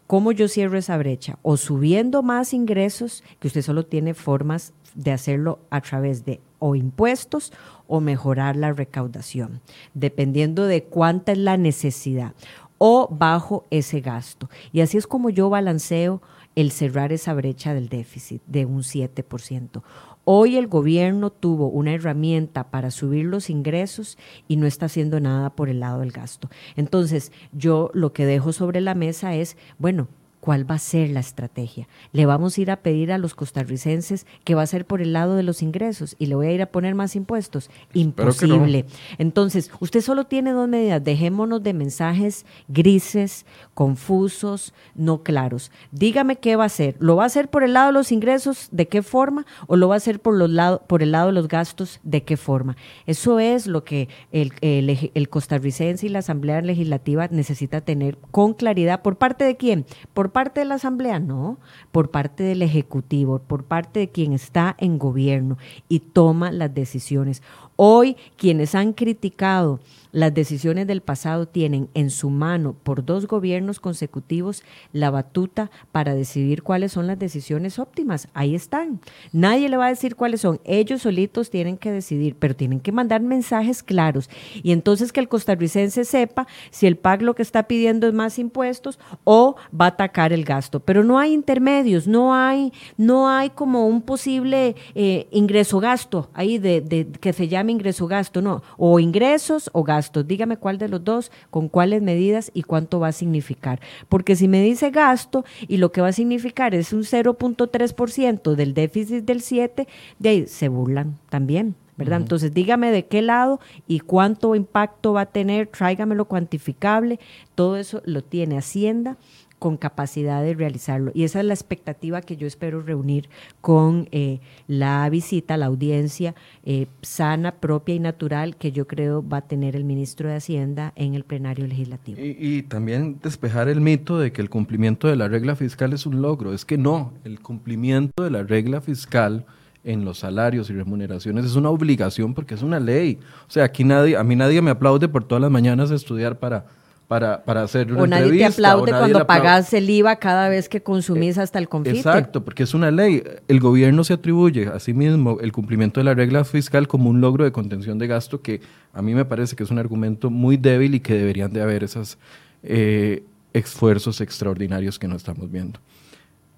¿Cómo yo cierro esa brecha? O subiendo más ingresos, que usted solo tiene formas de hacerlo a través de o impuestos o mejorar la recaudación, dependiendo de cuánta es la necesidad o bajo ese gasto. Y así es como yo balanceo el cerrar esa brecha del déficit de un 7%. Hoy el gobierno tuvo una herramienta para subir los ingresos y no está haciendo nada por el lado del gasto. Entonces, yo lo que dejo sobre la mesa es, bueno, cuál va a ser la estrategia. Le vamos a ir a pedir a los costarricenses que va a ser por el lado de los ingresos y le voy a ir a poner más impuestos. Imposible. Entonces, usted solo tiene dos medidas. Dejémonos de mensajes grises, confusos, no claros. Dígame qué va a hacer. ¿Lo va a hacer por el lado de los ingresos? ¿De qué forma? ¿O lo va a hacer por, los por el lado de los gastos? ¿De qué forma? Eso es lo que el, el costarricense y la Asamblea Legislativa necesita tener con claridad. ¿Por parte de quién? Por parte de la Asamblea, no, por parte del Ejecutivo, por parte de quien está en gobierno y toma las decisiones. Hoy quienes han criticado las decisiones del pasado tienen en su mano por dos gobiernos consecutivos la batuta para decidir cuáles son las decisiones óptimas. Ahí están. Nadie le va a decir cuáles son. Ellos solitos tienen que decidir, pero tienen que mandar mensajes claros. Y entonces que el costarricense sepa si el PAC lo que está pidiendo es más impuestos o va a atacar el gasto. Pero no hay intermedios, no hay, no hay como un posible eh, ingreso-gasto ahí de, de que se llame ingreso-gasto, no. O ingresos o gastos Dígame cuál de los dos, con cuáles medidas y cuánto va a significar. Porque si me dice gasto y lo que va a significar es un 0.3% del déficit del 7, de ahí se burlan también. ¿verdad? Entonces, dígame de qué lado y cuánto impacto va a tener, tráigamelo cuantificable, todo eso lo tiene Hacienda con capacidad de realizarlo. Y esa es la expectativa que yo espero reunir con eh, la visita, la audiencia eh, sana, propia y natural que yo creo va a tener el ministro de Hacienda en el plenario legislativo. Y, también despejar el mito de que el cumplimiento de la regla fiscal es un logro. Es que no, el cumplimiento de la regla fiscal en los salarios y remuneraciones es una obligación porque es una ley. O sea, aquí nadie, a mí nadie me aplaude por todas las mañanas estudiar para para, para hacer una o nadie te aplaude cuando pagas el IVA cada vez que consumís hasta el confite. Exacto, porque es una ley. El gobierno se atribuye a sí mismo el cumplimiento de la regla fiscal como un logro de contención de gasto que a mí me parece que es un argumento muy débil y que deberían de haber esos eh, esfuerzos extraordinarios que no estamos viendo.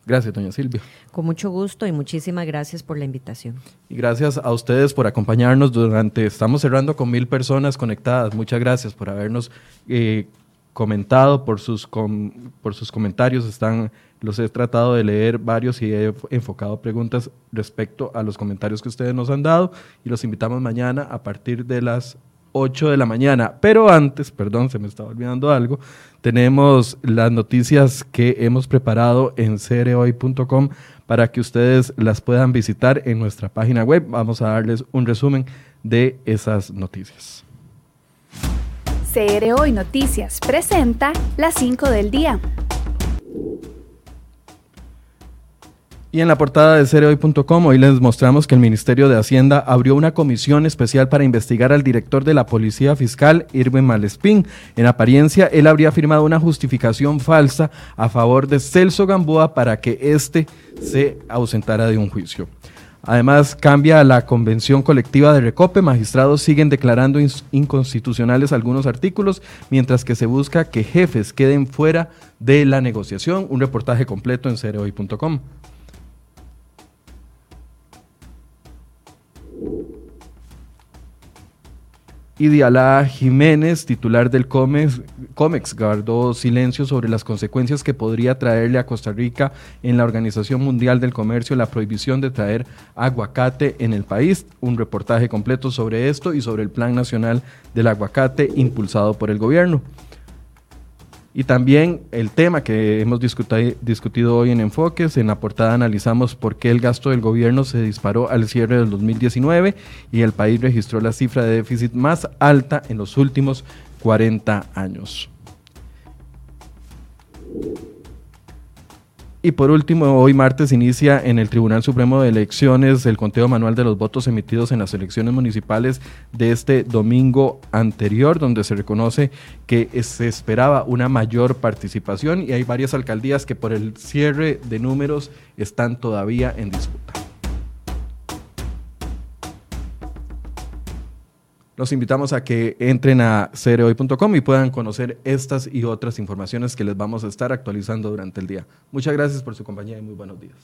Gracias, doña Silvia. Con mucho gusto y muchísimas gracias por la invitación. Y gracias a ustedes por acompañarnos durante, estamos cerrando con mil personas conectadas. Muchas gracias por habernos eh, comentado, por sus, por sus comentarios. Están, los he tratado de leer varios y he enfocado preguntas respecto a los comentarios que ustedes nos han dado y los invitamos mañana a partir de las 8 de la mañana. Pero antes, perdón, se me estaba olvidando algo, tenemos las noticias que hemos preparado en cereoy.com para que ustedes las puedan visitar en nuestra página web. Vamos a darles un resumen de esas noticias. CR Hoy Noticias presenta las 5 del día. Y en la portada de cereoy.com hoy les mostramos que el Ministerio de Hacienda abrió una comisión especial para investigar al director de la Policía Fiscal, Irwin Malespín. En apariencia, él habría firmado una justificación falsa a favor de Celso Gamboa para que éste se ausentara de un juicio. Además, cambia la convención colectiva de Recope. Magistrados siguen declarando inconstitucionales algunos artículos, mientras que se busca que jefes queden fuera de la negociación. Un reportaje completo en cereoy.com. y Diala Jiménez, titular del COMEX, COMEX, guardó silencio sobre las consecuencias que podría traerle a Costa Rica en la Organización Mundial del Comercio la prohibición de traer aguacate en el país. Un reportaje completo sobre esto y sobre el Plan Nacional del Aguacate impulsado por el gobierno. Y también el tema que hemos discutido hoy en Enfoques, en la portada analizamos por qué el gasto del gobierno se disparó al cierre del 2019 y el país registró la cifra de déficit más alta en los últimos 40 años. Y por último, hoy martes inicia en el Tribunal Supremo de Elecciones el conteo manual de los votos emitidos en las elecciones municipales de este domingo anterior, donde se reconoce que se esperaba una mayor participación y hay varias alcaldías que por el cierre de números están todavía en disputa. Los invitamos a que entren a cereoy.com y puedan conocer estas y otras informaciones que les vamos a estar actualizando durante el día. Muchas gracias por su compañía y muy buenos días.